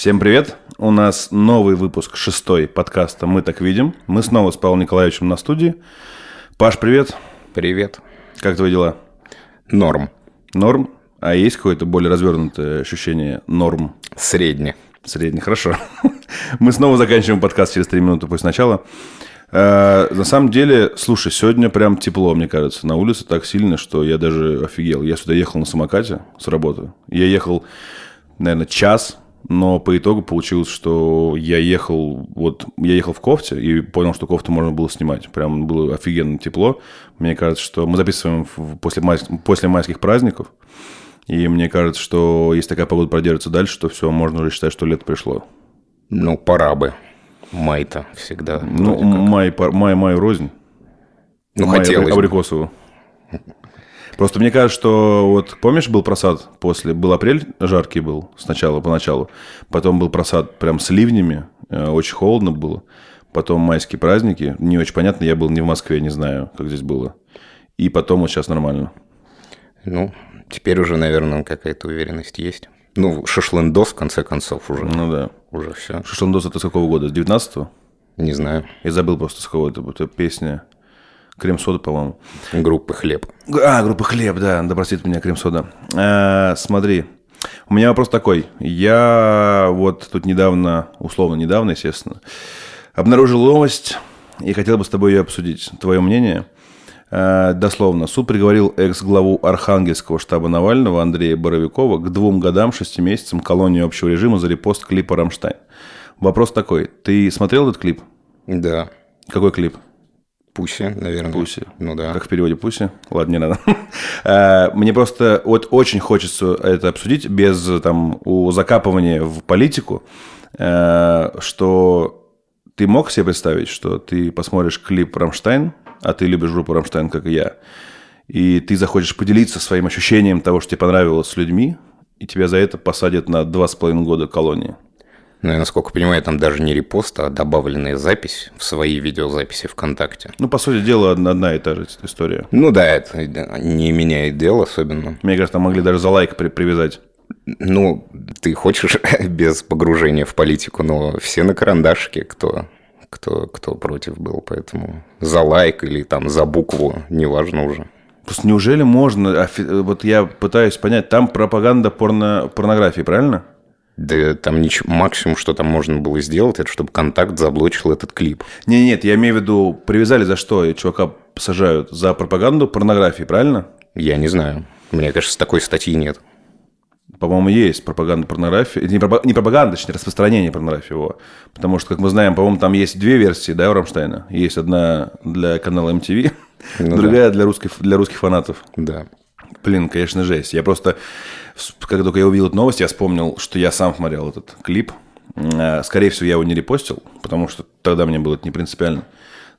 Всем привет! У нас новый выпуск шестой подкаста «Мы так видим». Мы снова с Павлом Николаевичем на студии. Паш, привет! Привет. Как твои дела? Норм. Норм? А есть какое-то более развернутое ощущение норм? Средне. Средний, хорошо. Мы снова заканчиваем подкаст через три минуты после начала. Э, на самом деле, слушай, сегодня прям тепло, мне кажется, на улице так сильно, что я даже офигел. Я сюда ехал на самокате с работы. Я ехал, наверное, час, но по итогу получилось, что я ехал, вот я ехал в кофте и понял, что кофту можно было снимать. Прям было офигенно тепло. Мне кажется, что мы записываем после, май, после майских праздников. И мне кажется, что если такая погода продержится дальше, то все, можно уже считать, что лето пришло. Ну, пора бы. Май-то всегда. Ну, май, май, май рознь. ну Май хотелось бы. Просто мне кажется, что вот помнишь, был просад после, был апрель жаркий был сначала, поначалу, потом был просад прям с ливнями, э, очень холодно было, потом майские праздники, не очень понятно, я был не в Москве, не знаю, как здесь было, и потом вот сейчас нормально. Ну, теперь уже, наверное, какая-то уверенность есть. Ну, шашлындос, в конце концов, уже. Ну да. Уже все. Шашлындос это с какого года? С 19-го? Не знаю. Я забыл просто с какого это песня. Крем-сода, по-моему. Группы хлеб. А, группа «Хлеб», да, простит меня крем-сода. А, смотри, у меня вопрос такой. Я вот тут недавно, условно недавно, естественно, обнаружил новость и хотел бы с тобой ее обсудить. Твое мнение? А, дословно, суд приговорил экс-главу Архангельского штаба Навального Андрея Боровикова к двум годам, шести месяцам колонии общего режима за репост клипа «Рамштайн». Вопрос такой. Ты смотрел этот клип? Да. Какой клип? Pussy, наверное. Pussy. Ну да. Как в переводе pussy. Ладно, не надо. А, Мне просто вот очень хочется это обсудить без там у закапывания в политику, э, что ты мог себе представить, что ты посмотришь клип «Рамштайн», а ты любишь группу «Рамштайн», как и я, и ты захочешь поделиться своим ощущением того, что тебе понравилось с людьми, и тебя за это посадят на два с половиной года колонии. Ну, я, насколько понимаю, там даже не репост, а добавленная запись в свои видеозаписи ВКонтакте. Ну, по сути дела, одна, и та же история. Ну да, это не меняет дел особенно. Мне кажется, там могли даже за лайк при- привязать. Ну, ты хочешь без погружения в политику, но все на карандашике, кто, кто, кто против был, поэтому за лайк или там за букву, неважно уже. Просто неужели можно... Вот я пытаюсь понять, там пропаганда порно... порнографии, правильно? Да там ничего, максимум, что там можно было сделать, это чтобы контакт заблочил этот клип. Не, нет, я имею в виду, привязали за что чувака сажают? За пропаганду порнографии, правильно? Я не знаю. Мне кажется, такой статьи нет. По-моему, есть пропаганда порнографии. Не, пропа- не пропаганда, точнее, распространение порнографии. Его. Потому что, как мы знаем, по-моему, там есть две версии, да, у Рамштайна. Есть одна для канала MTV, Ну другая для, русских, для русских фанатов. Да. Блин, конечно, жесть. Я просто, когда только я увидел эту новость, я вспомнил, что я сам смотрел этот клип. Э, Скорее всего, я его не репостил, потому что тогда мне было это не принципиально.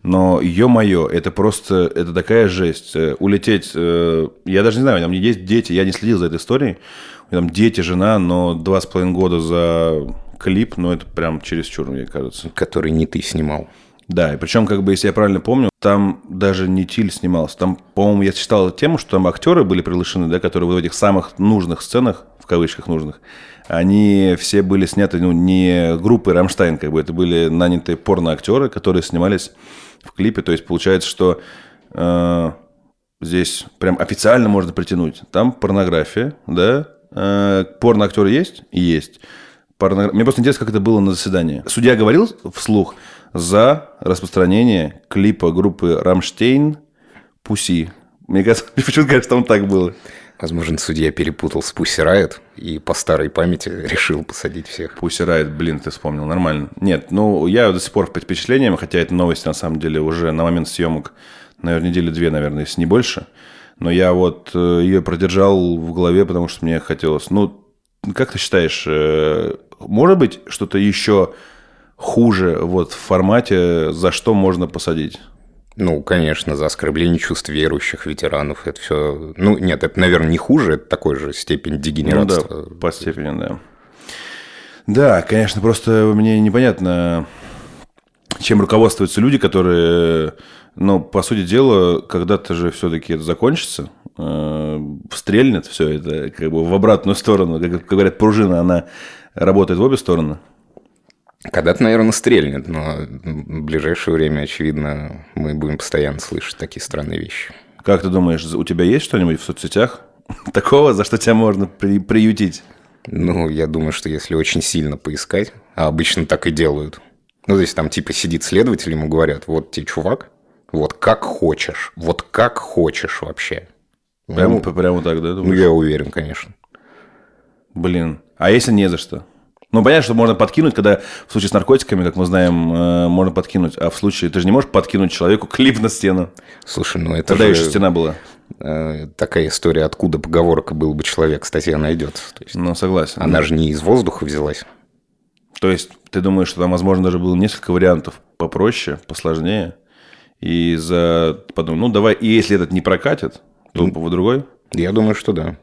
Но, ё-моё, это просто, это такая жесть. Э, Улететь, э, я даже не знаю, меня есть дети, я не следил за этой историей. Там дети, жена, но два с половиной года за клип, ну, это прям чересчур, мне кажется. Который не ты снимал. Да, и причем, как бы, если я правильно помню, там даже не Тиль снимался. Там, по-моему, я читал тему, что там актеры были приглашены, да, которые в этих самых нужных сценах, в кавычках нужных, они все были сняты, ну, не группой Рамштайн, как бы, это были нанятые порно-актеры, которые снимались в клипе. То есть, получается, что э, здесь прям официально можно притянуть. Там порнография, да, э, порно-актеры есть? Есть. Порно- Мне просто интересно, как это было на заседании. Судья говорил вслух за распространение клипа группы «Рамштейн» «Пуси». Мне кажется, почему-то кажется, там так было. Возможно, судья перепутал с Pussy Riot и по старой памяти решил посадить всех. Пусть Райт, блин, ты вспомнил, нормально. Нет, ну, я до сих пор под впечатлением, хотя эта новость, на самом деле, уже на момент съемок, наверное, недели две, наверное, если не больше. Но я вот э, ее продержал в голове, потому что мне хотелось... Ну, как ты считаешь, э, может быть что-то еще хуже вот в формате, за что можно посадить? Ну, конечно, за оскорбление чувств верующих ветеранов. Это все. Ну, нет, это, наверное, не хуже, это такой же степень Ну да, по степени, да. Да, конечно, просто мне непонятно, чем руководствуются люди, которые, ну, по сути дела, когда-то же все-таки это закончится, э, стрельнет все это как бы в обратную сторону. Как, как говорят, пружина, она работает в обе стороны? Когда-то, наверное, стрельнет, но в ближайшее время, очевидно, мы будем постоянно слышать такие странные вещи. Как ты думаешь, у тебя есть что-нибудь в соцсетях такого, за что тебя можно при, приютить? Ну, я думаю, что если очень сильно поискать, а обычно так и делают. Ну, то есть там типа сидит следователь, ему говорят, вот тебе чувак, вот как хочешь, вот как хочешь вообще. Прямо, ну, прямо так, да? Думаешь? Ну, я уверен, конечно. Блин, а если не за что? Ну, понятно, что можно подкинуть, когда в случае с наркотиками, как мы знаем, э, можно подкинуть. А в случае, ты же не можешь подкинуть человеку клип на стену. Слушай, ну это Когда же... еще стена была? Э, такая история, откуда поговорка «был бы человек», статья найдется. То есть, ну, согласен. Она же не из воздуха взялась. То есть, ты думаешь, что там, возможно, даже было несколько вариантов попроще, посложнее, и за... Подумал, ну, давай, и если этот не прокатит, то ну, другой? Я думаю, что да.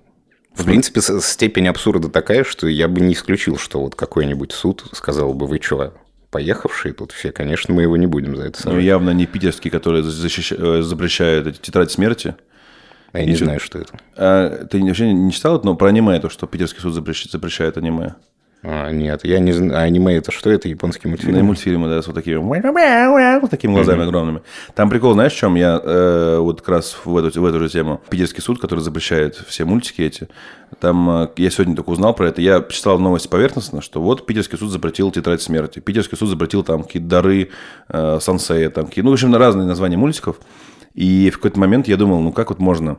В принципе, степень абсурда такая, что я бы не исключил, что вот какой-нибудь суд сказал бы, вы что, поехавшие тут все, конечно, мы его не будем за это сажать. Ну, явно не питерский, который защищ... Э, запрещает эти тетрадь смерти. А я не знаю, что это. А, ты вообще не читал это, но про аниме, то, что питерский суд запрещает, запрещает аниме? А, нет, я не знаю. Аниме это что? Это японские мультфильмы? Да, мультфильмы, да, с вот такими, вот такими глазами mm-hmm. огромными. Там прикол, знаешь, в чем? Я э, вот как раз в эту, в эту же тему. Питерский суд, который запрещает все мультики эти. Там э, я сегодня только узнал про это. Я читал новости поверхностно, что вот Питерский суд запретил тетрадь смерти. Питерский суд запретил там какие-то дары э, сансея, там какие ну, в общем, разные названия мультиков. И в какой-то момент я думал, ну как вот можно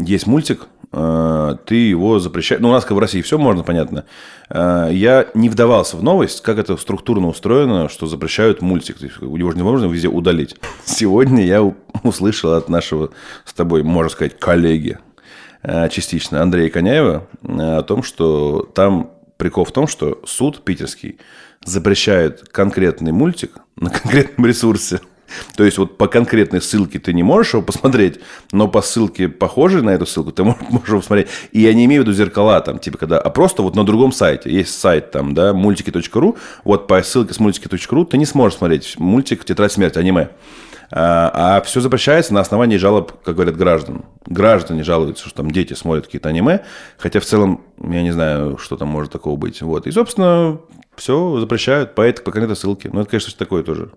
есть мультик, э, ты его запрещаешь. Ну, у нас как в России все можно, понятно. Э, я не вдавался в новость, как это структурно устроено, что запрещают мультик. То есть, его же невозможно везде удалить. Сегодня я услышал от нашего с тобой, можно сказать, коллеги, э, частично, Андрея Коняева, о том, что там прикол в том, что суд питерский запрещает конкретный мультик на конкретном ресурсе – то есть вот по конкретной ссылке ты не можешь его посмотреть, но по ссылке, похожей на эту ссылку, ты можешь, его посмотреть. И я не имею в виду зеркала там, типа когда, а просто вот на другом сайте. Есть сайт там, да, мультики.ру, вот по ссылке с мультики.ру ты не сможешь смотреть мультик «Тетрадь смерти», аниме. А, а все запрещается на основании жалоб, как говорят, граждан. Граждане жалуются, что там дети смотрят какие-то аниме, хотя в целом я не знаю, что там может такого быть. Вот. И, собственно, все запрещают по этой, по конкретной ссылке. Ну, это, конечно, такое тоже.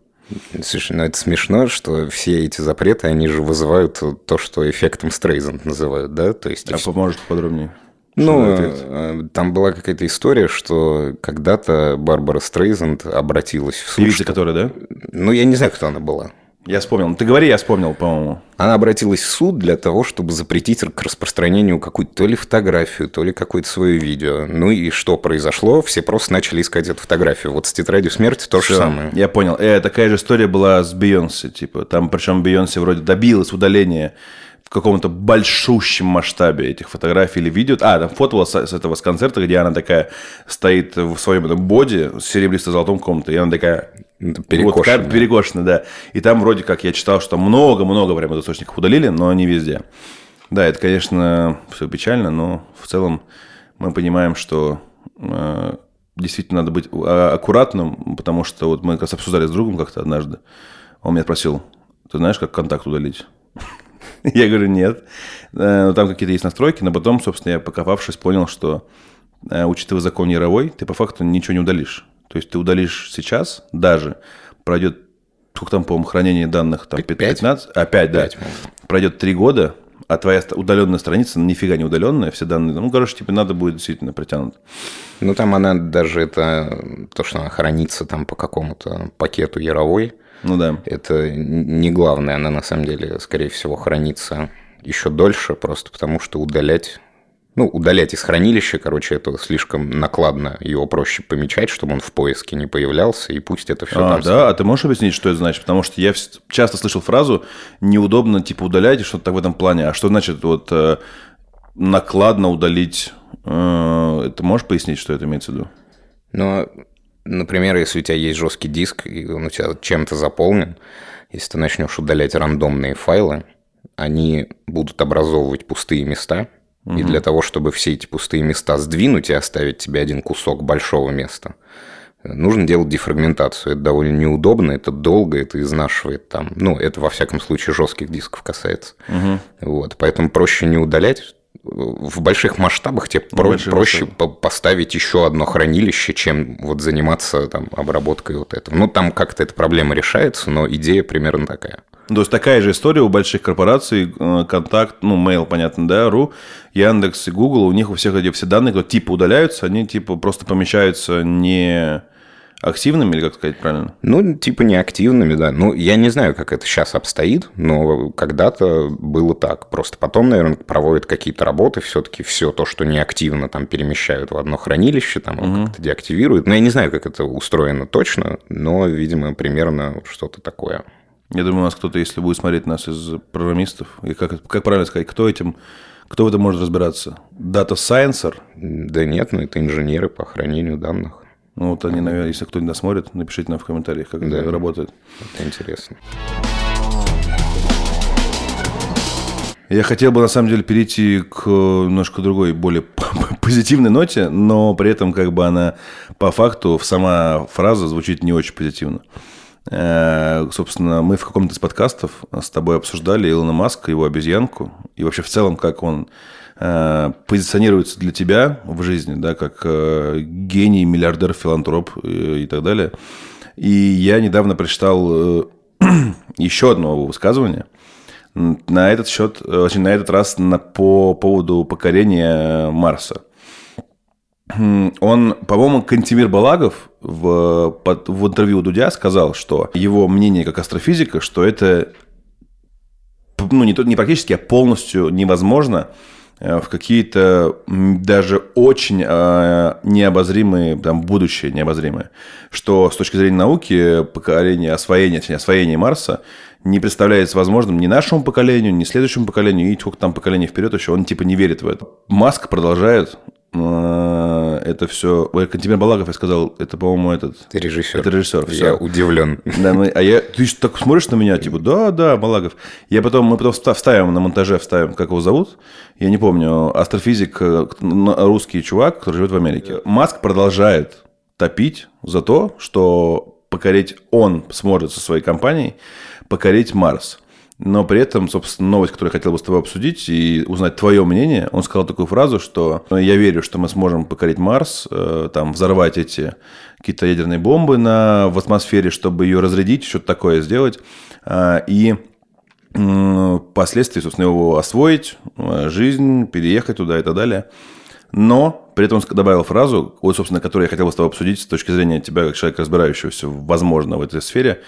Слушай, ну это смешно, что все эти запреты, они же вызывают то, что эффектом Стрейзанд называют, да? То есть, а поможет подробнее? Ну, э, там была какая-то история, что когда-то Барбара Стрейзанд обратилась в суд. Певица, что... которая, да? Ну, я не знаю, кто она была. Я вспомнил. Ты говори, я вспомнил, по-моему. Она обратилась в суд для того, чтобы запретить к распространению какую-то то ли фотографию, то ли какое-то свое видео. Ну и что произошло? Все просто начали искать эту фотографию. Вот с тетрадью смерти то Все, же самое. Я понял. Э, такая же история была с Бейонсе. Типа, там, причем Бейонсе вроде добилась удаления в каком-то большущем масштабе этих фотографий или видео. А, там фото с, с этого с концерта, где она такая стоит в своем этом боди с серебристо-золотом комнате, и она такая перекошенная. Вот, перекошенная, да. И там вроде как я читал, что много-много прямо источников удалили, но не везде. Да, это, конечно, все печально, но в целом мы понимаем, что э, действительно надо быть а, аккуратным, потому что вот мы как раз обсуждали с другом как-то однажды. Он меня спросил, ты знаешь, как контакт удалить? Я говорю, нет. Э, там какие-то есть настройки, но потом, собственно, я покопавшись, понял, что, э, учитывая закон Яровой, ты по факту ничего не удалишь. То есть ты удалишь сейчас, даже пройдет, сколько там, по-моему, хранение данных, там 15, а 5, да, 5, пройдет 3 года, а твоя удаленная страница нифига не удаленная, все данные, ну, короче, тебе надо будет действительно притянуть. Ну, там она даже это, то, что она хранится там по какому-то пакету яровой, ну да. Это не главное, она на самом деле, скорее всего, хранится еще дольше, просто потому что удалять ну, удалять из хранилища, короче, это слишком накладно. Его проще помечать, чтобы он в поиске не появлялся, и пусть это все а, там. Да, а ты можешь объяснить, что это значит? Потому что я часто слышал фразу «неудобно, типа, удалять», что-то так в этом плане. А что значит вот э, накладно удалить? Э, ты можешь пояснить, что это имеется в виду? Ну, например, если у тебя есть жесткий диск, и он у тебя чем-то заполнен, если ты начнешь удалять рандомные файлы, они будут образовывать пустые места – и для того, чтобы все эти пустые места сдвинуть и оставить тебе один кусок большого места, нужно делать дефрагментацию. Это довольно неудобно, это долго, это изнашивает там. Ну, это во всяком случае жестких дисков касается. Угу. Вот, поэтому проще не удалять, в больших масштабах тебе про- больших проще по- поставить еще одно хранилище, чем вот заниматься там обработкой вот этого. Ну, там как-то эта проблема решается, но идея примерно такая. То есть такая же история у больших корпораций, э, контакт, ну, mail, понятно, да, ру, Яндекс и Google, у них у всех эти все данные, которые типа удаляются, они типа просто помещаются не активными, или как сказать правильно? Ну, типа неактивными, да. Ну, я не знаю, как это сейчас обстоит, но когда-то было так. Просто потом, наверное, проводят какие-то работы, все-таки все то, что неактивно там перемещают в одно хранилище, там угу. как-то деактивируют. Но я не знаю, как это устроено точно, но, видимо, примерно что-то такое. Я думаю, у нас кто-то, если будет смотреть нас из программистов, и как, как правильно сказать, кто этим, кто в этом может разбираться? Sciencer? Да нет, ну это инженеры по хранению данных. Ну, вот они, наверное, если кто-нибудь нас смотрит, напишите нам в комментариях, как да. это работает. Это интересно. Я хотел бы, на самом деле, перейти к немножко другой, более позитивной ноте, но при этом как бы она по факту, сама фраза звучит не очень позитивно. Э, собственно, мы в каком-то из подкастов с тобой обсуждали Илона Маска, его обезьянку, и вообще в целом, как он э, позиционируется для тебя в жизни, да, как э, гений, миллиардер, филантроп и так далее. И я недавно прочитал еще одно высказывание. На этот счет, очень на этот раз на, по поводу покорения Марса. Он, по-моему, Кантимир Балагов в, под, в интервью Дудя сказал, что его мнение как астрофизика, что это ну, не, не практически, а полностью невозможно э, в какие-то даже очень э, необозримые, там, будущее необозримое, что с точки зрения науки поколение, освоение, точнее, освоение Марса не представляется возможным ни нашему поколению, ни следующему поколению, и сколько там поколений вперед еще, он типа не верит в это. Маск продолжает это все... Ой, Кантимир Балагов, я сказал, это, по-моему, этот... Ты режиссер. Это режиссер. Все. Я удивлен. Да, мы, а я... Ты так смотришь на меня, типа, да, да, Балагов. Я потом, мы потом вставим на монтаже, вставим, как его зовут. Я не помню. Астрофизик, э, русский чувак, который живет в Америке. Маск продолжает топить за то, что покорить он сможет со своей компанией покорить Марс. Но при этом, собственно, новость, которую я хотел бы с тобой обсудить и узнать твое мнение, он сказал такую фразу, что я верю, что мы сможем покорить Марс, э, там, взорвать эти какие-то ядерные бомбы на, в атмосфере, чтобы ее разрядить, что-то такое сделать. А, и впоследствии, собственно, его освоить, э, жизнь, переехать туда и так далее. Но при этом он добавил фразу, вот, собственно, которую я хотел бы с тобой обсудить с точки зрения тебя, как человека, разбирающегося, возможно, в этой сфере.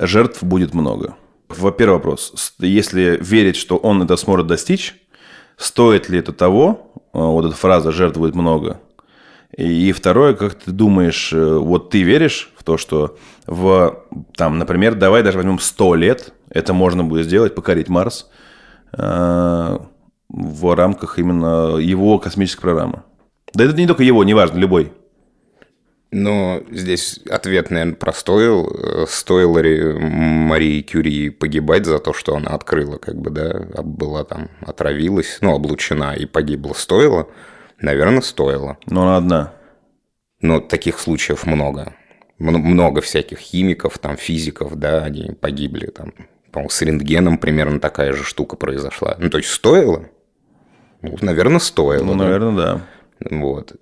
Жертв будет много. Во-первых, вопрос. Если верить, что он это сможет достичь, стоит ли это того? А, вот эта фраза «жертв будет много». И второе, как ты думаешь, э, вот ты веришь в то, что в, там, например, давай даже возьмем 100 лет, это можно будет сделать, покорить Марс э, в рамках именно его космической программы. Да это не только его, неважно, любой. Но здесь ответ, наверное, простой. Стоило ли Марии Кюри погибать за то, что она открыла, как бы, да, была там, отравилась, ну, облучена и погибла? Стоило? Наверное, стоило. Но она одна. Но таких случаев много. Много всяких химиков, там, физиков, да, они погибли, там, по-моему, с рентгеном примерно такая же штука произошла. Ну, то есть, стоило? Ну, наверное, стоило. Ну, да? наверное, да. Вот.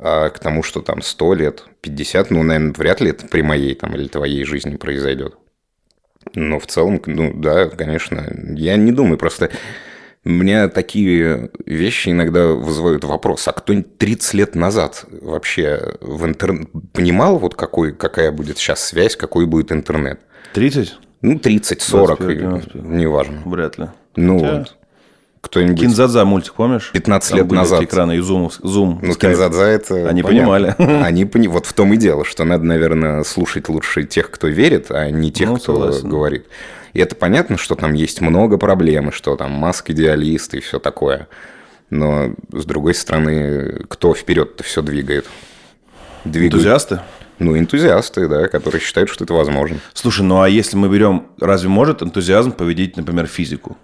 А к тому, что там 100 лет, 50, ну, наверное, вряд ли это при моей там или твоей жизни произойдет. Но в целом, ну, да, конечно, я не думаю, просто мне такие вещи иногда вызывают вопрос, а кто-нибудь 30 лет назад вообще в интер... понимал, вот какой, какая будет сейчас связь, какой будет интернет? 30? Ну, 30, 40, 25, неважно. Вряд ли. Ну, Хотя... вот кто-нибудь... Кинзадза мультик, помнишь? 15 Там лет назад. экраны и зум. зум ну, Кинзадза это... Они понимали. Они пони... Вот в том и дело, что надо, наверное, слушать лучше тех, кто верит, а не тех, ну, кто согласен. говорит. И это понятно, что там есть много проблем, что там маск идеалист и все такое. Но, с другой стороны, кто вперед-то все двигает? Двигают... Энтузиасты? Ну, энтузиасты, да, которые считают, что это возможно. Слушай, ну а если мы берем, разве может энтузиазм победить, например, физику?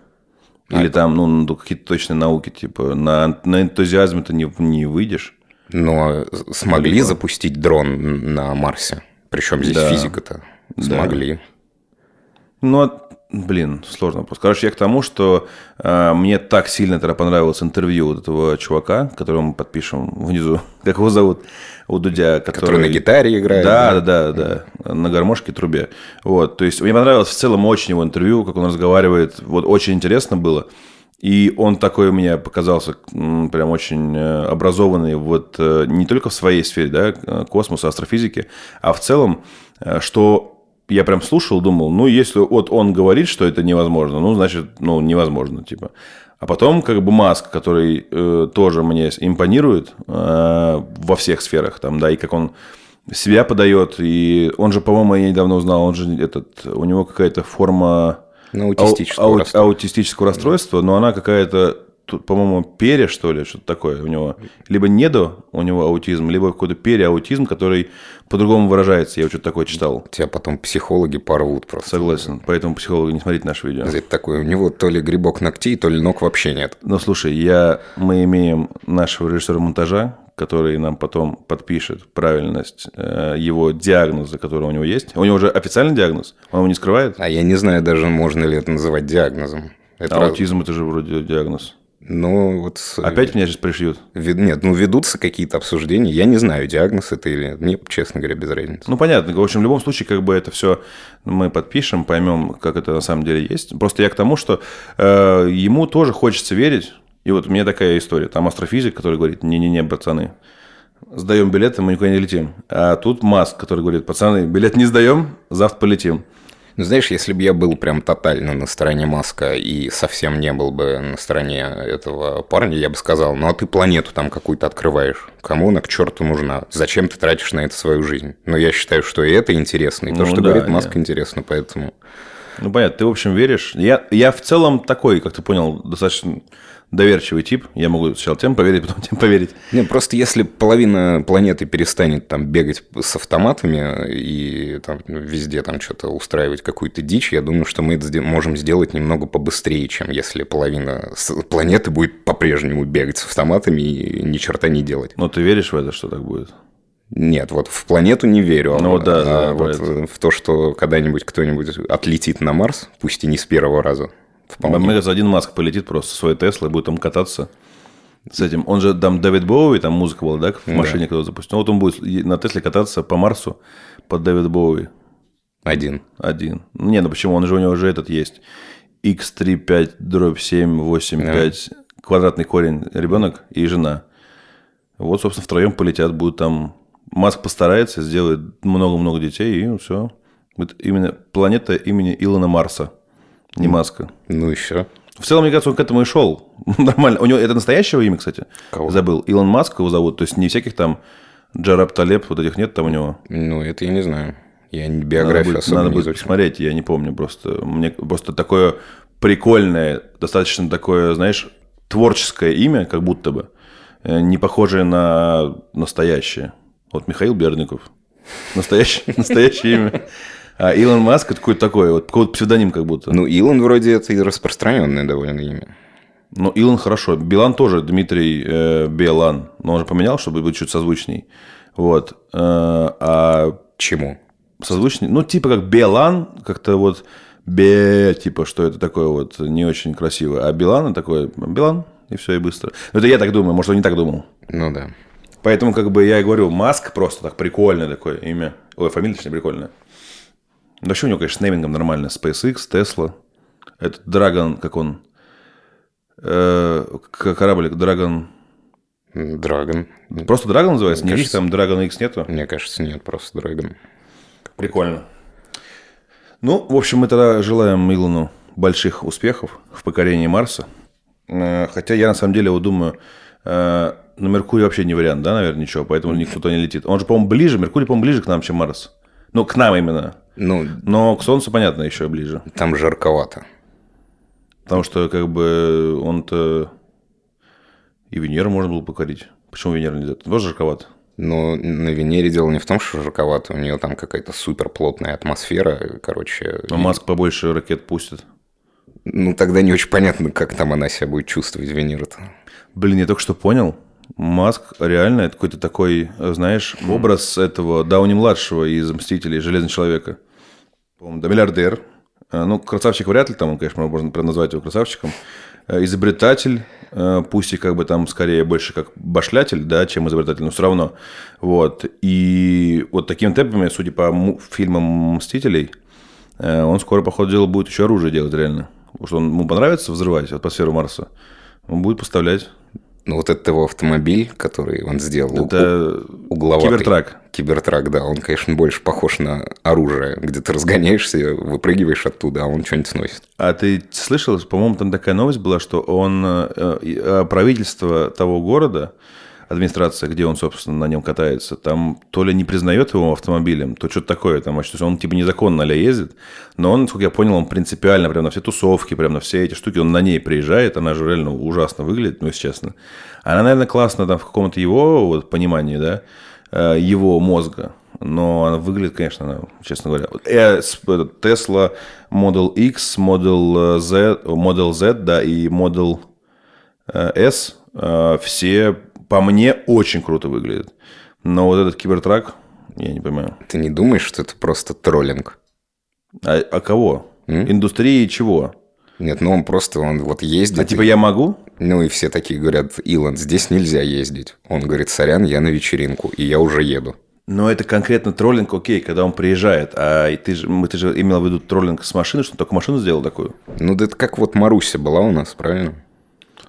Или а там, ну, какие-то точные науки, типа, на, на энтузиазме ты не, не выйдешь. Но смогли Далеко. запустить дрон на Марсе. Причем здесь да. физика-то. Смогли. Да. Ну, Блин, сложно вопрос. Короче, я к тому, что э, мне так сильно тогда понравилось интервью вот этого чувака, которого мы подпишем внизу. Как его зовут? У Дудя. Который, который на гитаре играет. Да, да, да, да. На гармошке, трубе. Вот. То есть, мне понравилось в целом очень его интервью, как он разговаривает. Вот очень интересно было. И он такой у меня показался прям очень э, образованный вот э, не только в своей сфере, да, э, космоса, астрофизики, а в целом, что я прям слушал, думал, ну, если вот он говорит, что это невозможно, ну, значит, ну, невозможно, типа. А потом, как бы, Маск, который э, тоже мне импонирует э, во всех сферах, там, да, и как он себя подает, и он же, по-моему, я недавно узнал, он же этот, у него какая-то форма ну, аутистического, ау, расстройства. аутистического расстройства, но она какая-то тут, по-моему, пере, что ли, что-то такое у него. Либо недо у него аутизм, либо какой-то переаутизм, который по-другому выражается. Я вот что-то такое читал. Тебя потом психологи порвут просто. Согласен. Поэтому психологи не смотрите наше видео. Это такое, у него то ли грибок ногтей, то ли ног вообще нет. Ну, слушай, я, мы имеем нашего режиссера монтажа, который нам потом подпишет правильность э, его диагноза, который у него есть. У него уже официальный диагноз, он его не скрывает. А я не знаю даже, можно ли это называть диагнозом. Это Аутизм раз... это же вроде диагноз. Ну, вот... Опять меня сейчас пришьют? Вед... Нет, ну, ведутся какие-то обсуждения. Я не знаю, диагноз это или нет. Мне, честно говоря, без разницы. Ну, понятно. В общем, в любом случае, как бы это все мы подпишем, поймем, как это на самом деле есть. Просто я к тому, что э, ему тоже хочется верить. И вот у меня такая история. Там астрофизик, который говорит, не-не-не, пацаны, сдаем билеты, мы никуда не летим. А тут Маск, который говорит, пацаны, билет не сдаем, завтра полетим. Ну, знаешь, если бы я был прям тотально на стороне Маска и совсем не был бы на стороне этого парня, я бы сказал, ну а ты планету там какую-то открываешь. Кому она к черту нужна? Зачем ты тратишь на это свою жизнь? Но я считаю, что и это интересно, и то, ну, что да, говорит Маск, интересно, поэтому... Ну, понятно, ты, в общем, веришь. Я, я в целом такой, как ты понял, достаточно доверчивый тип. Я могу сначала тем поверить, потом тем поверить. Не, просто если половина планеты перестанет там бегать с автоматами и там везде там что-то устраивать какую-то дичь, я думаю, что мы это можем сделать немного побыстрее, чем если половина планеты будет по-прежнему бегать с автоматами и ни черта не делать. Но ты веришь в это, что так будет? Нет, вот в планету не верю. Ну да, а да, вот в то, что когда-нибудь кто-нибудь отлетит на Марс, пусть и не с первого раза. Вполне. Мне кажется, один Маск полетит просто своей Теслой, будет там кататься с этим. Он же там Дэвид Боуи, там музыка была, да, в машине да. кто-то запустил. Вот он будет на Тесле кататься по Марсу под Дэвид Боуи. Один. Один. Не, ну почему? Он же у него уже этот есть. X35 дробь 7, 8, да. 5, квадратный корень, ребенок и жена. Вот, собственно, втроем полетят, будут там... Маск постарается, сделает много-много детей, и все. Будет именно планета имени Илона Марса. Не Маска. Ну и все. В целом, мне кажется, он к этому и шел. Нормально. У него это настоящего имя, кстати? Кого? Забыл. Илон Маск его зовут. То есть не всяких там Джараб Талеб, вот этих нет там у него. Ну, это я не знаю. Я не биографию надо будет, Надо будет посмотреть, я не помню просто. Мне просто такое прикольное, достаточно такое, знаешь, творческое имя, как будто бы, э, не похожее на настоящее. Вот Михаил Бердников. Настоящее, настоящее имя. А Илон Маск это какой-то такой, вот какой-то псевдоним как будто. Ну, Илон вроде это и распространенное довольно имя. Ну, Илон хорошо. Билан тоже Дмитрий э, Белан. Но он же поменял, чтобы быть чуть созвучней. Вот. Э, а... Чему? Созвучней? Ну, типа как Белан, как-то вот Бе, типа, что это такое вот не очень красиво. А Билан такой, Билан, и все, и быстро. Ну, это я так думаю, может, он не так думал. Ну, да. Поэтому, как бы, я и говорю, Маск просто так прикольное такое имя. Ой, фамилия, точнее, прикольная. Вообще у него, конечно, с неймингом нормально. SpaceX, Tesla. Этот Dragon, как он? Э, кораблик Dragon... Dragon. Просто Dragon называется? Мне Никаких там Dragon X нету? Мне кажется, нет, просто Dragon. Прикольно. Ну, в общем, мы тогда желаем Илону больших успехов в покорении Марса. Э, хотя я на самом деле вот думаю, э, на Меркурий вообще не вариант, да, наверное, ничего, поэтому никто туда не летит. Он же, по-моему, ближе, Меркурий, по-моему, ближе к нам, чем Марс. Ну, к нам именно. Ну, Но к Солнцу, понятно, еще ближе. Там жарковато. Потому что, как бы, он-то и Венеру можно было покорить. Почему Венера нельзя? Тоже жарковато. Но на Венере дело не в том, что жарковато. У нее там какая-то суперплотная атмосфера, короче. Но Маск побольше ракет пустит. Ну, тогда не очень понятно, как там она себя будет чувствовать, Венера-то. Блин, я только что понял. Маск реально это какой-то такой, знаешь, образ этого Дауни-младшего из «Мстителей», Железного Человека. Да, миллиардер, Э, ну, красавчик вряд ли, там, он, конечно, можно прям назвать его красавчиком. Э, изобретатель, э, пусть и как бы там скорее больше как башлятель, да, чем изобретатель, но все равно. Вот. И вот такими темпами, судя по фильмам «Мстителей», он скоро, по ходу дела, будет еще оружие делать реально. Потому что он, ему понравится взрывать атмосферу Марса, он будет поставлять. Ну, вот этот его автомобиль, который он сделал, это угловатый. Кибертрак. Кибертрак, да. Он, конечно, больше похож на оружие, где ты разгоняешься, выпрыгиваешь оттуда, а он что-нибудь сносит. А ты слышал, по-моему, там такая новость была, что он, э, э, правительство того города, администрация, где он, собственно, на нем катается, там то ли не признает его автомобилем, то что-то такое там, то есть он типа незаконно а ездит, но он, насколько я понял, он принципиально прям на все тусовки, прям на все эти штуки, он на ней приезжает, она же реально ужасно выглядит, ну, если честно. Она, наверное, классно там в каком-то его вот, понимании, да, э, его мозга, но она выглядит, конечно, честно говоря. Tesla Model X, Model Z, Model Z, да, и Model э, S э, все по мне очень круто выглядит. Но вот этот кибертрак, я не понимаю. Ты не думаешь, что это просто троллинг? А, а кого? М? Индустрии чего? Нет, ну он просто, он вот ездит. А типа я могу? Ну и все такие говорят, Илон, здесь нельзя ездить. Он говорит, сорян, я на вечеринку, и я уже еду. Но это конкретно троллинг, окей, когда он приезжает. А ты же, ты же имел в виду троллинг с машины, что он только машину сделал такую? Ну, да это как вот Маруся была у нас, правильно?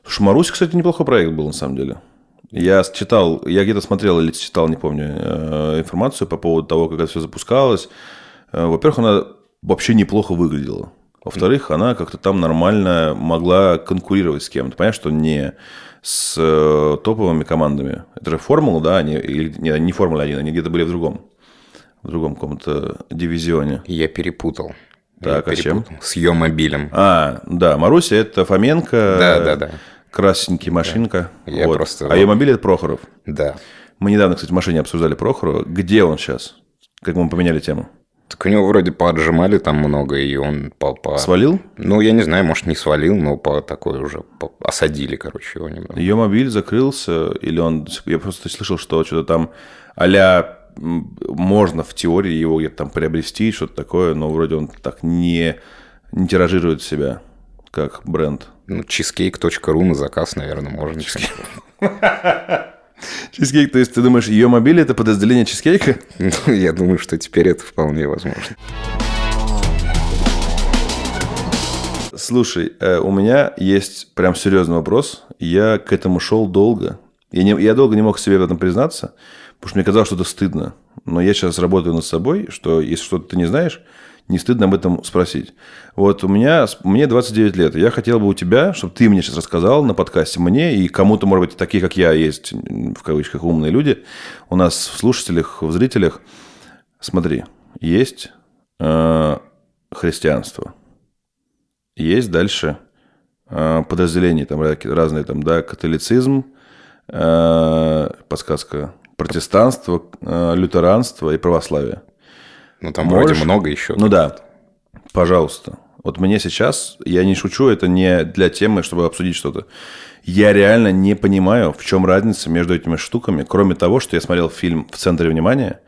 Слушай, Маруся, кстати, неплохой проект был, на самом деле. Я читал, я где-то смотрел или читал, не помню, э, информацию по поводу того, как это все запускалось. Э, во-первых, она вообще неплохо выглядела. Во-вторых, она как-то там нормально могла конкурировать с кем-то. Понятно, что не с э, топовыми командами. Это же Формула, да, они, или не, не Формула-1, они где-то были в другом, в другом каком-то дивизионе. Я перепутал. Так, Я а чем? С ее мобилем. А, да, Маруся – это Фоменко. Да, да, да красненький машинка. Я вот. просто... А ее мобиль это Прохоров. Да. Мы недавно, кстати, в машине обсуждали Прохорова. Где он сейчас? Как мы поменяли тему? Так у него вроде поотжимали там много, и он по, по... Свалил? Ну, я не знаю, может, не свалил, но по такой уже по... осадили, короче, его немного. Ее мобиль закрылся, или он... Я просто слышал, что что-то там а можно в теории его где-то там приобрести, что-то такое, но вроде он так не, не тиражирует себя как бренд. Ну, cheesecake.ru на заказ, наверное, можно. Чизкейк, то есть ты думаешь, ее мобиль это подразделение чизкейка? Ну, я думаю, что теперь это вполне возможно. Слушай, э, у меня есть прям серьезный вопрос. Я к этому шел долго. Я, не, я долго не мог себе в этом признаться, потому что мне казалось, что это стыдно. Но я сейчас работаю над собой, что если что-то ты не знаешь, не стыдно об этом спросить. Вот у меня, мне 29 лет, я хотел бы у тебя, чтобы ты мне сейчас рассказал на подкасте мне и кому-то, может быть, такие, как я, есть, в кавычках, умные люди, у нас в слушателях, в зрителях, смотри, есть э, христианство, есть дальше э, подразделения, там разные, там, да, католицизм, э, подсказка, протестанство, э, лютеранство и православие – ну, там Можешь? вроде много еще. Ну да. Пожалуйста. Вот мне сейчас, я не шучу, это не для темы, чтобы обсудить что-то. Я реально не понимаю, в чем разница между этими штуками, кроме того, что я смотрел фильм «В центре внимания»,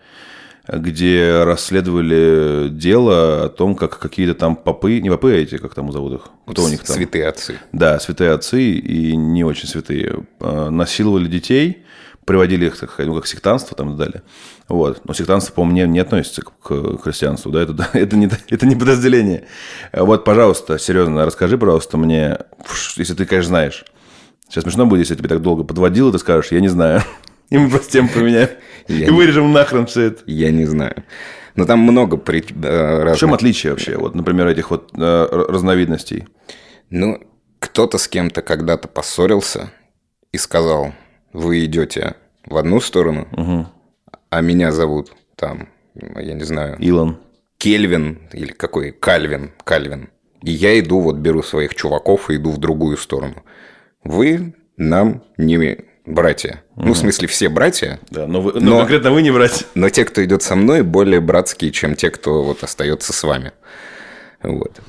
где расследовали дело о том, как какие-то там попы, не попы, а эти, как там зовут их? Кто у них там? Святые отцы. Да, святые отцы и не очень святые. А, насиловали детей, приводили их, так, ну, как сектанство там и далее. Вот. Но сектанство, по-моему, не, не относится к христианству, да, это, это, не, это не подразделение. Вот, пожалуйста, серьезно, расскажи, пожалуйста, мне, если ты, конечно, знаешь. Сейчас смешно будет, если я тебе так долго подводил, и ты скажешь, я не знаю. И мы просто тему поменяем. И вырежем нахрен все это. Я не знаю. Но там много при... Э, разных... В чем отличие вообще, вот, например, этих вот э, разновидностей? Ну, кто-то с кем-то когда-то поссорился и сказал, вы идете в одну сторону, угу. а меня зовут там, я не знаю... Илон. Кельвин или какой? Кальвин. Кальвин. И я иду, вот беру своих чуваков и иду в другую сторону. Вы нам не братья. Угу. Ну, в смысле, все братья. Да, но, вы, но, но конкретно вы не братья. Но те, кто идет со мной, более братские, чем те, кто вот остается с вами. Вот.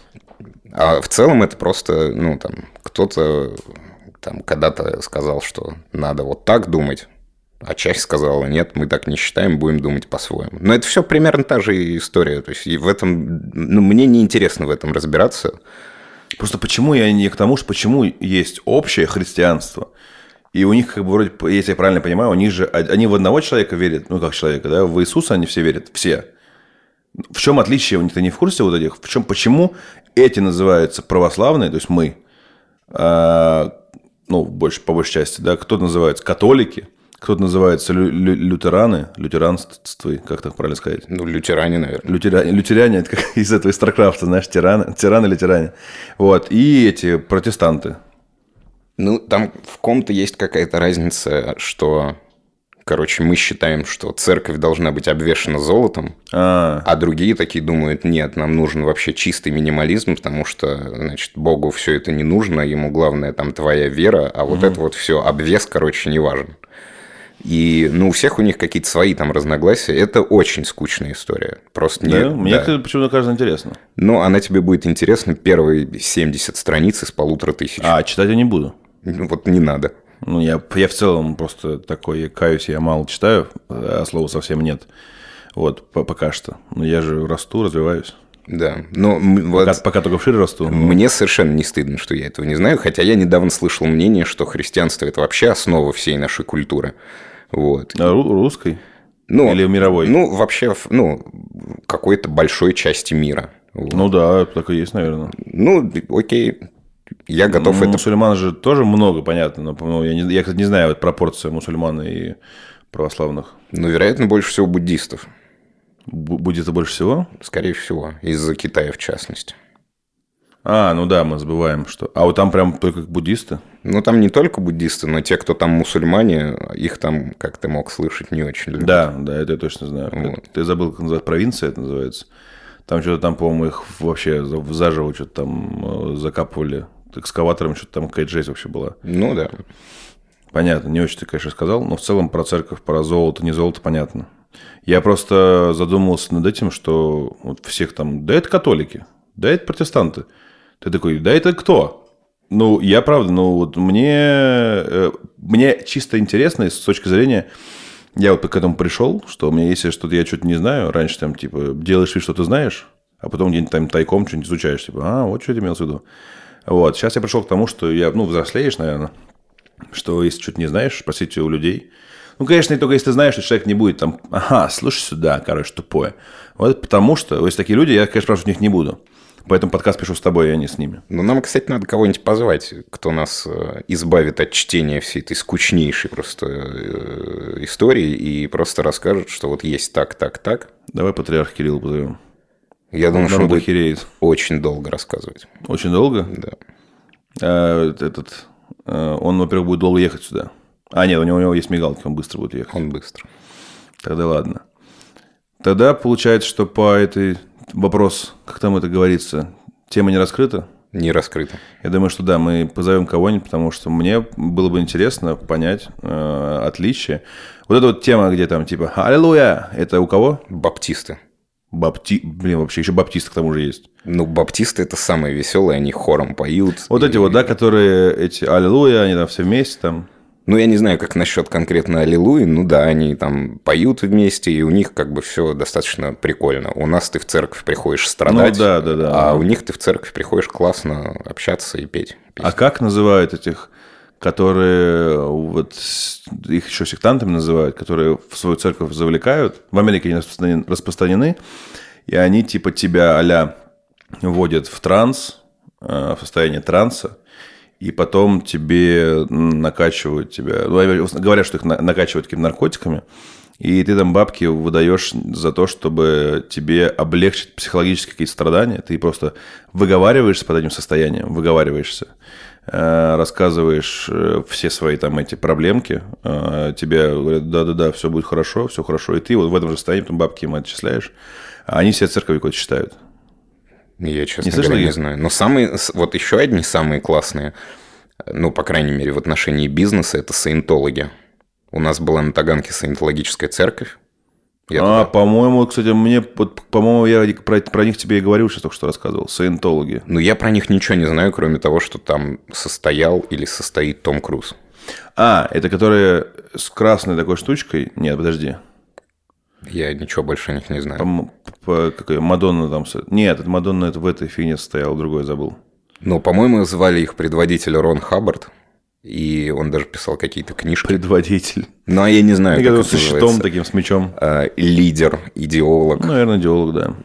А в целом это просто, ну, там, кто-то там когда-то сказал, что надо вот так думать, А часть сказала, нет, мы так не считаем, будем думать по-своему. Но это все примерно та же история. То есть и в этом, ну, мне неинтересно в этом разбираться. Просто почему я не к тому, что почему есть общее христианство, и у них, как бы, вроде, если я правильно понимаю, у них же, они в одного человека верят, ну, как человека, да, в Иисуса они все верят, все. В чем отличие у них-то не в курсе вот этих? В чем, почему эти называются православные, то есть мы, а, ну, больше, по большей части, да, кто-то называется католики, кто-то называется лю- лю- лютераны, лютеранствы, как так правильно сказать? Ну, лютеране, наверное. Лютеряне, лютеряне это как из этого из Старкрафта, знаешь, тираны, тираны или тиране. Вот, и эти протестанты. Ну, там в ком-то есть какая-то разница, что, короче, мы считаем, что церковь должна быть обвешена золотом, А, а другие такие думают, нет, нам нужен вообще чистый минимализм, потому что, значит, Богу все это не нужно, ему главное там твоя вера, а вот это вот все, обвес, короче, не важен. И, ну, у всех у них какие-то свои там разногласия. Это очень скучная история. Просто не... да? Мне да. это почему-то кажется интересно. Но она тебе будет интересна первые 70 страниц из полутора тысяч. А, читать я не буду. Ну, Вот не надо. Ну, я, я в целом просто такой, каюсь, я мало читаю, а слова совсем нет. Вот, по- пока что. Но я же расту, развиваюсь. Да. Но м, вот Пока, пока только шире расту. мне совершенно не стыдно, что я этого не знаю. Хотя я недавно слышал мнение, что христианство – это вообще основа всей нашей культуры. Вот. А ру- русской? Ну, Или мировой? Ну, вообще, ну, какой-то большой части мира. Вот. Ну да, так и есть, наверное. Ну, окей. Я готов Ну, это... Мусульман же тоже много, понятно. Но, по-моему, я, не, я, кстати, не знаю вот пропорцию мусульман и православных. Ну, вероятно, больше всего буддистов. Бу- Будет больше всего? Скорее всего. Из-за Китая, в частности. А, ну да, мы забываем, что... А вот там прям только буддисты? Ну, там не только буддисты, но те, кто там мусульмане, их там, как ты мог слышать, не очень любят. Да, да, это я точно знаю. Вот. Ты забыл, как называется, провинция это называется. Там что-то там, по-моему, их вообще за- заживо что-то там э, закапывали. Экскаватором что-то там какая-то жесть вообще была. Ну, да. Понятно, не очень ты, конечно, сказал, но в целом про церковь, про золото, не золото, понятно. Я просто задумался над этим, что вот всех там, да это католики, да это протестанты. Ты такой, да это кто? Ну, я правда, ну вот мне, э, мне чисто интересно с точки зрения, я вот к этому пришел, что у меня если что-то я что-то не знаю, раньше там типа делаешь вид, что ты знаешь, а потом где-нибудь там тайком что-нибудь изучаешь, типа, а, вот что ты имел в виду. Вот, сейчас я пришел к тому, что я, ну, взрослеешь, наверное, что если что-то не знаешь, спросите у людей. Ну, конечно, и только если ты знаешь, что человек не будет там, ага, слушай сюда, короче, тупое. Вот потому что, если такие люди, я, конечно, спрашивать у них не буду. Поэтому подкаст пишу с тобой, а не с ними. Ну, нам, кстати, надо кого-нибудь позвать, кто нас э, избавит от чтения всей этой скучнейшей просто э, истории и просто расскажет, что вот есть так, так, так. Давай патриарх Кирилл позовем. Я думаю, что он будет охереет. очень долго рассказывать. Очень долго? Да. А, этот, а, он, во-первых, будет долго ехать сюда. А, нет, у него, у него есть мигалки, он быстро будет ехать. Он быстро. Тогда ладно. Тогда получается, что по этой вопрос, как там это говорится, тема не раскрыта. Не раскрыто. Я думаю, что да, мы позовем кого-нибудь, потому что мне было бы интересно понять э, отличие. Вот эта вот тема, где там типа «Аллилуйя!» Это у кого? Баптисты. Бапти... Блин, вообще еще баптисты к тому же есть. Ну, баптисты это самые веселые, они хором поют. Вот И- эти вот, да, которые эти «Аллилуйя», они там все вместе там. Ну, я не знаю, как насчет конкретно Аллилуйи. Ну да, они там поют вместе, и у них как бы все достаточно прикольно. У нас ты в церковь приходишь страдать, Ну да, да, да. а у них ты в церковь приходишь классно общаться и петь. А как называют этих, которые вот с- их еще сектантами называют, которые в свою церковь завлекают? В Америке они распространены, и они типа тебя а вводят в транс, э, в состояние транса, и потом тебе накачивают тебя. Ну, говорят, что их на- накачивают какими-то наркотиками, и ты там бабки выдаешь за то, чтобы тебе облегчить психологические какие-то страдания. Ты просто выговариваешься под этим состоянием, выговариваешься, э, рассказываешь э, все свои там эти проблемки, э, тебе говорят, да-да-да, все будет хорошо, все хорошо, и ты вот в этом же состоянии потом бабки им отчисляешь, а они себя церковью считают. Я, честно Не слышал говоря, не знаю. Но самые, вот еще одни самые классные, ну, по крайней мере, в отношении бизнеса, это саентологи. У нас была на Таганке саентологическая церковь. Я а, туда- по-моему, кстати, мне, по-моему, я про, про них тебе и говорил, сейчас только что рассказывал, саентологи. Ну, я про них ничего не знаю, кроме того, что там состоял или состоит Том Круз. А, это которые с красной такой штучкой? Нет, подожди. Я ничего больше о них не знаю. По, по, какой, Мадонна там... Нет, это Мадонна это в этой фигне стоял, другой забыл. Ну, по-моему, звали их предводитель Рон Хаббард. И он даже писал какие-то книжки. Предводитель. Ну, а я не знаю, Я как это со щитом называется. таким, с мечом. А, Лидер, идеолог. Ну, наверное, идеолог, да.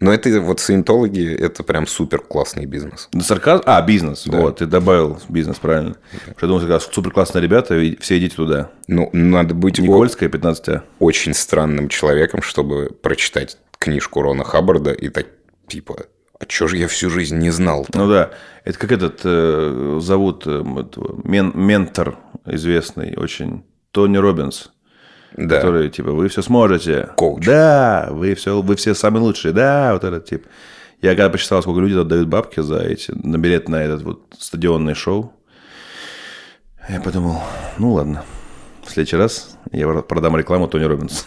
Но это вот саентологи, это прям супер классный бизнес. Да, Сарказм? А, бизнес. Да. Вот, ты добавил бизнес, правильно. Что я думал, как супер классные ребята, и все идите туда. Ну, надо быть Никольская, 15 очень странным человеком, чтобы прочитать книжку Рона Хаббарда и так, типа, а чё же я всю жизнь не знал? Ну да, это как этот э, зовут э, мен- ментор известный очень Тони Робинс, Да. который типа вы все сможете, Коуч. да, вы все, вы все самые лучшие, да, вот этот тип. Я когда посчитал, сколько люди отдают бабки за эти на билет на этот вот стадионное шоу, я подумал, ну ладно, в следующий раз я продам рекламу Тони Робинс.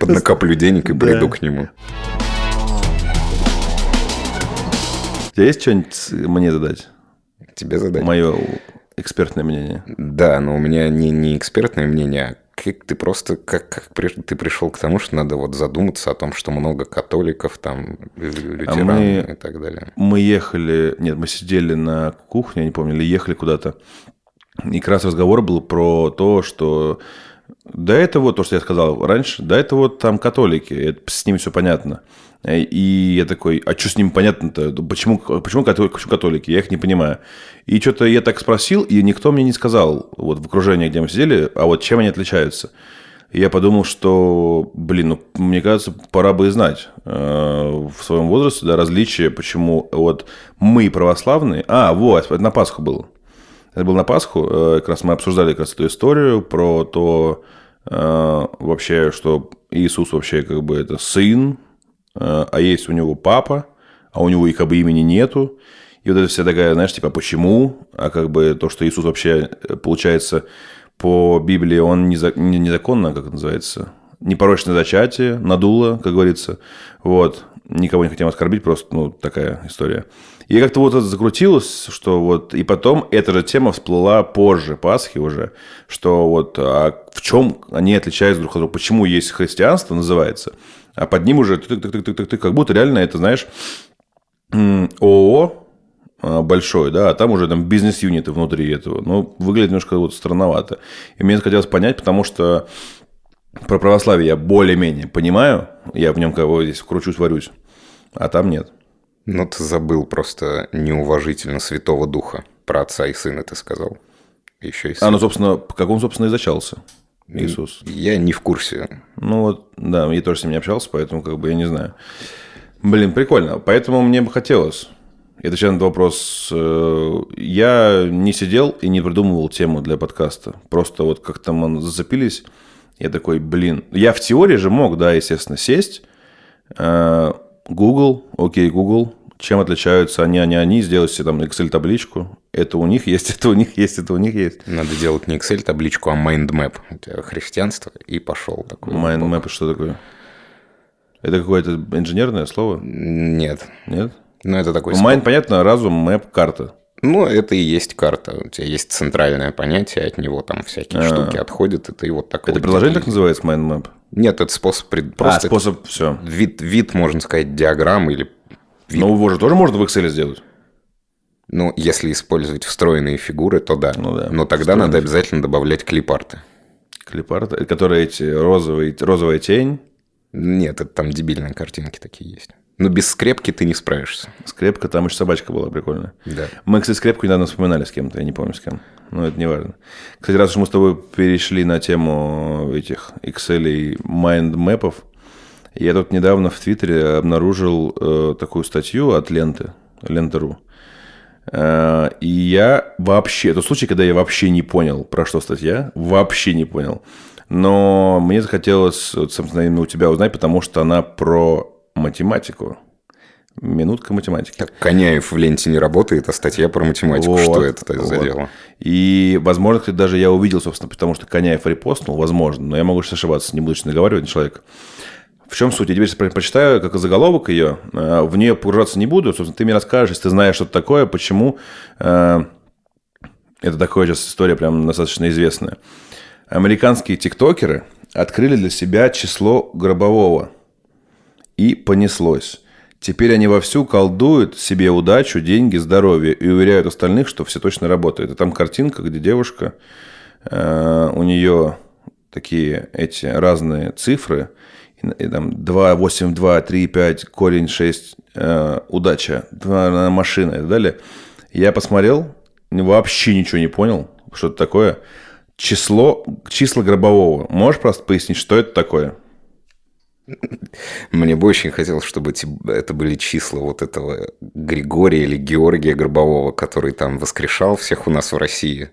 Поднакоплю денег и Да. приду к нему. Тебя есть что-нибудь мне задать? Тебе задать? Мое экспертное мнение. Да, но у меня не, не экспертное мнение, а как ты просто как, как при- ты пришел к тому, что надо вот задуматься о том, что много католиков, там, лю- лютеран мы- и так далее. Мы ехали, нет, мы сидели на кухне, я не помню, или ехали куда-то. И как раз разговор был про то, что да это вот то, что я сказал раньше, да это вот там католики, это, с ними все понятно. И я такой, а что с ними понятно-то? Почему, почему, католики, почему католики? Я их не понимаю. И что-то я так спросил, и никто мне не сказал, вот в окружении, где мы сидели, а вот чем они отличаются. И я подумал, что, блин, ну, мне кажется, пора бы и знать э, в своем возрасте, да, различия, почему вот мы православные... А, вот, это на Пасху было. Это было на Пасху, э, как раз мы обсуждали как раз эту историю про то, э, вообще, что Иисус вообще как бы это сын, э, а есть у него папа, а у него и как бы имени нету. И вот это вся такая, знаешь, типа, почему? А как бы то, что Иисус вообще, э, получается, по Библии он неза- не- незаконно, как это называется, непорочное зачатие, надуло, как говорится. Вот. Никого не хотим оскорбить, просто, ну, такая история. И как-то вот это закрутилось, что вот... И потом эта же тема всплыла позже, Пасхи уже, что вот а в чем они отличаются друг от друга, почему есть христианство, называется, а под ним уже ты как будто реально это, знаешь, ООО а, большой, да, а там уже там бизнес-юниты внутри этого. Ну, выглядит немножко вот странновато. И мне захотелось понять, потому что про православие я более-менее понимаю, я в нем как бы здесь кручусь, варюсь, а там нет. Ну, ты забыл просто неуважительно Святого Духа. Про отца и сына ты сказал. Еще и А, сын. ну, собственно, как он, собственно, и зачался, Иисус. Я не в курсе. Ну, вот, да, я тоже с ним не общался, поэтому как бы я не знаю. Блин, прикольно. Поэтому мне бы хотелось. Это сейчас на вопрос. э, Я не сидел и не придумывал тему для подкаста. Просто вот как-то мы зацепились. Я такой, блин. Я в теории же мог, да, естественно, сесть. э, Google, окей, Google. Чем отличаются они, они, они. Сделать себе там Excel-табличку. Это у них есть, это у них есть, это у них есть. Надо делать не Excel-табличку, а mindmap. У тебя христианство, и пошел такой. Mindmap что такое? Это какое-то инженерное слово? Нет. Нет? Ну, это такой... Mind, понятно, разум, мэп, карта. Ну, это и есть карта. У тебя есть центральное понятие, от него там всякие штуки отходят, и ты вот так. Это вот приложение так называется, Mind Map? Нет, это способ... пред- А, Просто это способ, все. вид, вид, можно сказать, диаграммы или... Но его же тоже можно в Excel сделать. Ну, если использовать встроенные фигуры, то да. Ну да, Но тогда встроенные надо обязательно добавлять клипарты. Клипарт, которые эти розовые, розовая тень, Нет, это там дебильные картинки такие есть. Но без скрепки ты не справишься. скрепка, там еще собачка была прикольная. Да. Мы, кстати, скрепку недавно вспоминали с кем-то, я не помню с кем. Но это не важно. Кстати, раз уж мы с тобой перешли на тему этих Excel и mind мэпов, я тут недавно в Твиттере обнаружил э, такую статью от ленты, лента.ру. Э, и я вообще, это случай, когда я вообще не понял, про что статья, вообще не понял. Но мне захотелось, вот, собственно, именно у тебя узнать, потому что она про математику. Минутка математики. Так, Коняев в ленте не работает, а статья про математику. Вот, Что это за вот. дело? И, возможно, кстати, даже я увидел, собственно, потому что Коняев репостнул, возможно, но я могу сейчас ошибаться, не буду сейчас наговаривать человек. В чем суть? Я теперь про- прочитаю, как заголовок ее. Э, В нее погружаться не буду. Собственно, ты мне расскажешь, если ты знаешь, что это такое, почему э, Это такая сейчас история прям достаточно известная. Американские тиктокеры открыли для себя число гробового. И понеслось. Теперь они вовсю колдуют себе удачу, деньги, здоровье и уверяют остальных, что все точно работает. И там картинка, где девушка, э, у нее такие эти разные цифры, и, и там 2, 8, 2, 3, 5, корень 6, э, удача, 2, машина и так далее. Я посмотрел, вообще ничего не понял, что это такое. Число, числа гробового. Можешь просто пояснить, что это такое? Мне бы очень хотелось, чтобы это были числа вот этого Григория или Георгия Гробового, который там воскрешал всех у нас в России.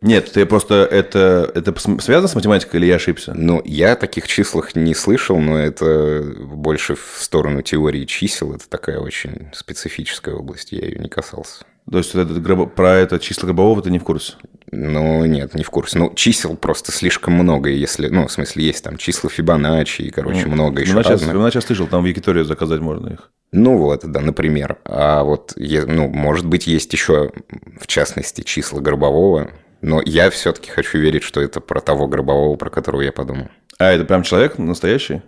Нет, ты просто это, это связано с математикой или я ошибся? Ну, я о таких числах не слышал, но это больше в сторону теории чисел. Это такая очень специфическая область, я ее не касался. То есть вот этот про это число гробового ты не в курсе? Ну, нет, не в курсе. Ну, чисел просто слишком много, если... Ну, в смысле, есть там числа Фибоначчи и, короче, ну, много еще разных. Фибоначчи слышал, там в Якиторию заказать можно их. Ну вот, да, например. А вот, ну, может быть, есть еще, в частности, числа гробового, но я все-таки хочу верить, что это про того гробового, про которого я подумал. А это прям человек настоящий?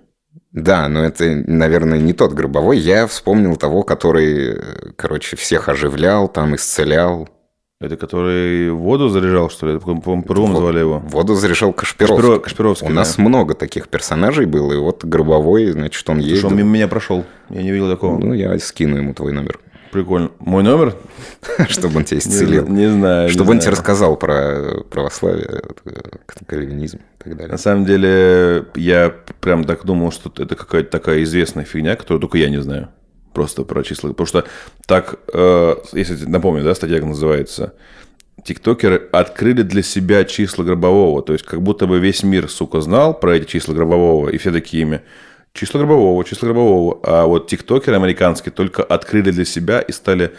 Да, но это, наверное, не тот гробовой. Я вспомнил того, который, короче, всех оживлял, там исцелял. Это который воду заряжал, что ли? По-моему, звали его. Воду заряжал Кашпировский. Кашпиров, Кашпировский У да. нас много таких персонажей было, и вот Гробовой, значит, он ездил. Что он мимо меня прошел, я не видел такого. Ну, я скину ему твой номер. Прикольно. Мой номер? Чтобы он тебя исцелил. Не, знаю. Чтобы он тебе рассказал про православие, кальвинизм и так далее. На самом деле, я прям так думал, что это какая-то такая известная фигня, которую только я не знаю. Просто про числа. Потому что так, э, если напомню, да, статья называется тиктокеры открыли для себя числа гробового. То есть, как будто бы весь мир, сука, знал про эти числа гробового, и все такие ими. Число гробового, число гробового. А вот тиктокеры американские только открыли для себя и стали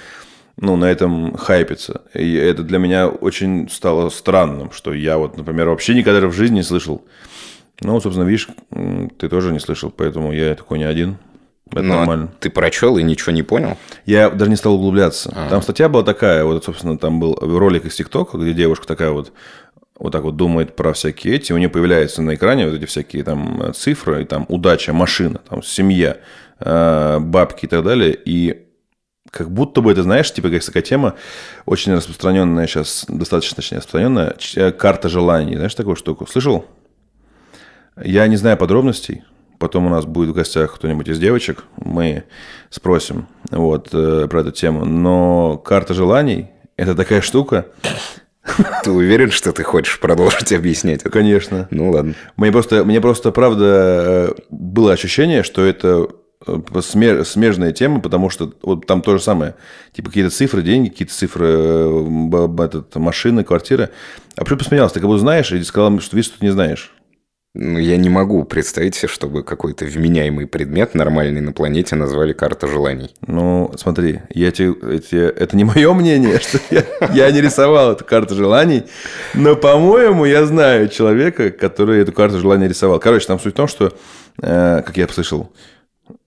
ну, на этом хайпиться. И это для меня очень стало странным, что я вот, например, вообще никогда в жизни не слышал. Ну, собственно, видишь, ты тоже не слышал, поэтому я такой не один. Это Но ну, а нормально. Ты прочел и ничего не понял? Я даже не стал углубляться. А-а-а. Там статья была такая, вот, собственно, там был ролик из ТикТока, где девушка такая вот вот так вот думает про всякие эти, у нее появляются на экране вот эти всякие там цифры, и там удача, машина, там семья, э, бабки и так далее, и как будто бы это, знаешь, типа как такая тема, очень распространенная сейчас, достаточно точнее распространенная, э, карта желаний, знаешь такую штуку, слышал? Я не знаю подробностей, потом у нас будет в гостях кто-нибудь из девочек, мы спросим вот э, про эту тему, но карта желаний – это такая штука, ты уверен, что ты хочешь продолжить объяснять это? Конечно. Ну ладно. Мне просто, мне просто правда э, было ощущение, что это э, смежная тема, потому что вот там то же самое. Типа какие-то цифры, деньги, какие-то цифры, э, этот, машины, квартиры. А почему посмеялся? Ты как будто знаешь и сказал, что видишь, что ты не знаешь. Ну, я не могу представить себе, чтобы какой-то вменяемый предмет нормальный на планете назвали карта желаний. Ну, смотри, я тебе, эти, это не мое мнение, что я, я не рисовал эту карту желаний, но, по-моему, я знаю человека, который эту карту желаний рисовал. Короче, там суть в том, что, э, как я слышал,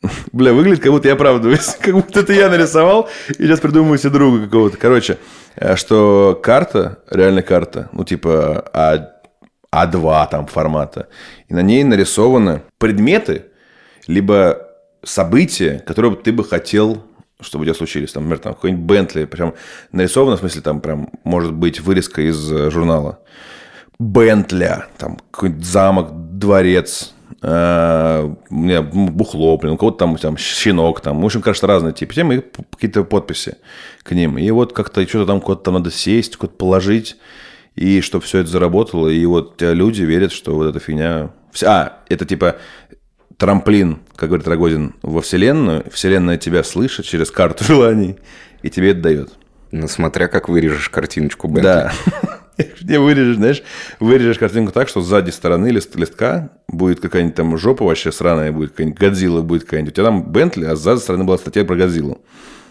Бля, выглядит, как будто я оправдываюсь. Как будто это я нарисовал, и сейчас придумываю себе друга какого-то. Короче, э, что карта, реально карта, ну, типа, а а2 там формата. И на ней нарисованы предметы, либо события, которые ты бы хотел чтобы у тебя случились. Там, например, там какой-нибудь Бентли, прям нарисовано, в смысле, там прям может быть вырезка из э, журнала. Бентля, там какой-нибудь замок, дворец, э, меня бухло, блин, у кого-то там, там щенок, там, в общем, кажется, разные типы темы и какие-то подписи к ним. И вот как-то что-то там куда-то надо сесть, куда-то положить и чтобы все это заработало, и вот люди верят, что вот эта фигня... А, это типа трамплин, как говорит Рогозин, во Вселенную. Вселенная тебя слышит через карту желаний, и тебе это дает. Ну, смотря как вырежешь картиночку Бентли. Да. Не вырежешь, знаешь, вырежешь картинку так, что сзади стороны лист, листка будет какая-нибудь там жопа вообще сраная, будет какая-нибудь Годзилла будет какая-нибудь. У тебя там Бентли, а сзади стороны была статья про Годзиллу.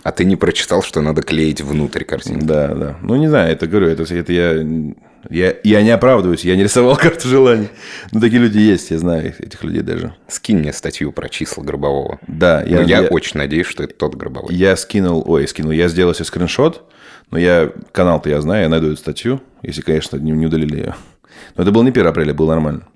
А ты не прочитал, что надо клеить внутрь картинки? Да, да. Ну, не знаю, это говорю, это, это я Я, я не оправдываюсь, я не рисовал карту желаний. Но такие люди есть, я знаю этих людей даже. Скинь мне статью про числа Гробового. Да. Я, я, я очень надеюсь, что это тот Гробовой. Я скинул, ой, скинул, я сделал себе скриншот, но я, канал-то я знаю, я найду эту статью, если, конечно, не, не удалили ее. Но это был не 1 апреля, было нормально.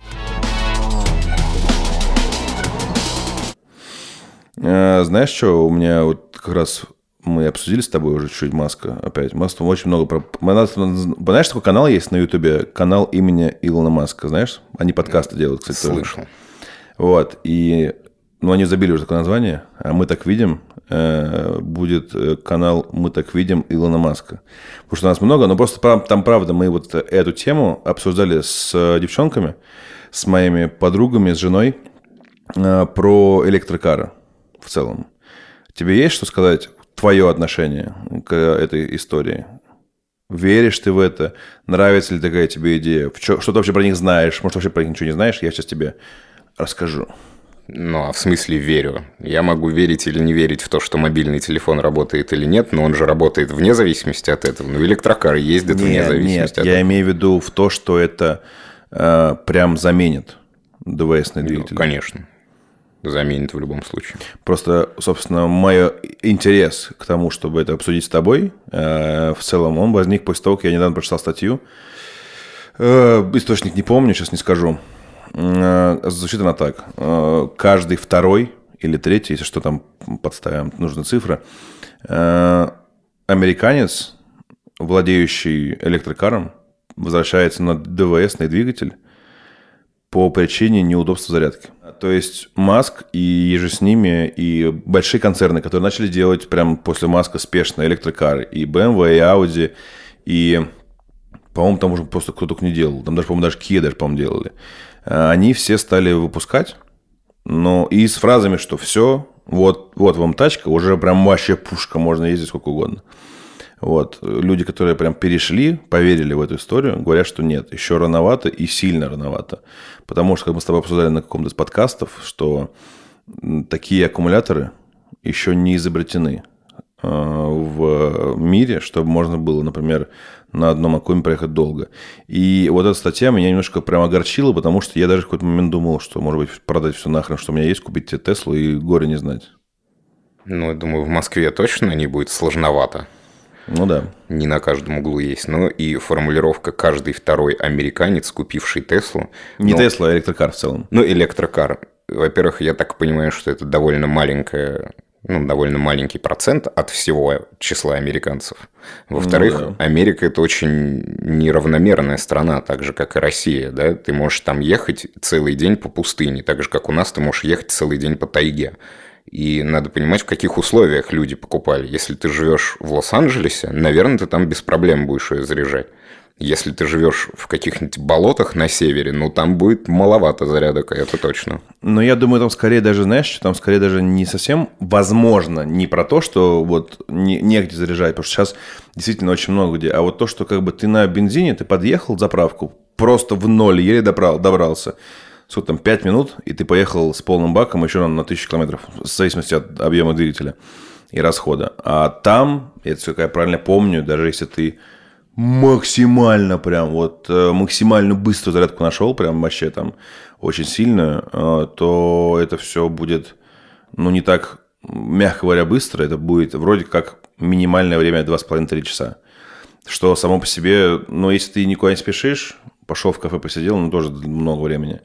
А, знаешь что, у меня вот как раз мы обсудили с тобой уже чуть Маска опять. Маск очень много про... Знаешь, такой канал есть на Ютубе? Канал имени Илона Маска, знаешь? Они подкасты делают, кстати. Слышал. Тоже. Вот, и... Ну, они забили уже такое название, а мы так видим, э, будет э, канал «Мы так видим» Илона Маска. Потому что у нас много, но просто там, правда, мы вот эту тему обсуждали с девчонками, с моими подругами, с женой, э, про электрокары в целом. Тебе есть что сказать твое отношение к этой истории? Веришь ты в это? Нравится ли такая тебе идея? Что, что ты вообще про них знаешь? Может, вообще про них ничего не знаешь? Я сейчас тебе расскажу. Ну, а в смысле верю? Я могу верить или не верить в то, что мобильный телефон работает или нет, но он же работает вне зависимости от этого. Ну, электрокар ездит нет, вне зависимости нет, от этого. Нет, я имею в виду в то, что это э, прям заменит ДВСный двигатель. Ну, конечно заменит в любом случае. Просто, собственно, мой интерес к тому, чтобы это обсудить с тобой, э, в целом, он возник после того, как я недавно прочитал статью. Э, источник не помню, сейчас не скажу. Э, звучит она так. Каждый второй или третий, если что там подставим, нужны цифры, американец, владеющий электрокаром, возвращается на ДВСный двигатель по причине неудобства зарядки. То есть Маск и еже с ними, и большие концерны, которые начали делать прямо после Маска спешно электрокары, и BMW, и Audi, и, по-моему, там уже просто кто только не делал, там даже, по-моему, даже Kia даже, по-моему, делали. А, они все стали выпускать, но и с фразами, что все, вот, вот вам тачка, уже прям вообще пушка, можно ездить сколько угодно. Вот. Люди, которые прям перешли, поверили в эту историю, говорят, что нет, еще рановато и сильно рановато. Потому что, как мы с тобой обсуждали на каком-то из подкастов, что такие аккумуляторы еще не изобретены э, в мире, чтобы можно было, например, на одном аккуме проехать долго. И вот эта статья меня немножко прям огорчила, потому что я даже в какой-то момент думал, что, может быть, продать все нахрен, что у меня есть, купить тебе Теслу и горе не знать. Ну, я думаю, в Москве точно не будет сложновато. Ну да. Не на каждом углу есть. Но и формулировка «каждый второй американец, купивший Теслу». Не Тесла, а электрокар в целом. Ну, электрокар. Во-первых, я так понимаю, что это довольно маленькая ну, довольно маленький процент от всего числа американцев. Во-вторых, ну, да. Америка это очень неравномерная страна, так же как и Россия, да. Ты можешь там ехать целый день по пустыне, так же как у нас ты можешь ехать целый день по тайге. И надо понимать, в каких условиях люди покупали. Если ты живешь в Лос-Анджелесе, наверное, ты там без проблем будешь ее заряжать. Если ты живешь в каких-нибудь болотах на севере, ну там будет маловато зарядок, это точно. Но я думаю, там скорее даже, знаешь, там скорее даже не совсем возможно, не про то, что вот не, негде заряжать, потому что сейчас действительно очень много где, а вот то, что как бы ты на бензине, ты подъехал заправку, просто в ноль еле добрал, добрался сколько там, 5 минут, и ты поехал с полным баком еще на, на 1000 километров, в зависимости от объема двигателя и расхода. А там, это все, как я правильно помню, даже если ты максимально прям вот э, максимально быструю зарядку нашел, прям вообще там очень сильную, э, то это все будет, ну, не так, мягко говоря, быстро. Это будет вроде как минимальное время 2,5-3 часа. Что само по себе, ну, если ты никуда не спешишь, пошел в кафе, посидел, ну, тоже много времени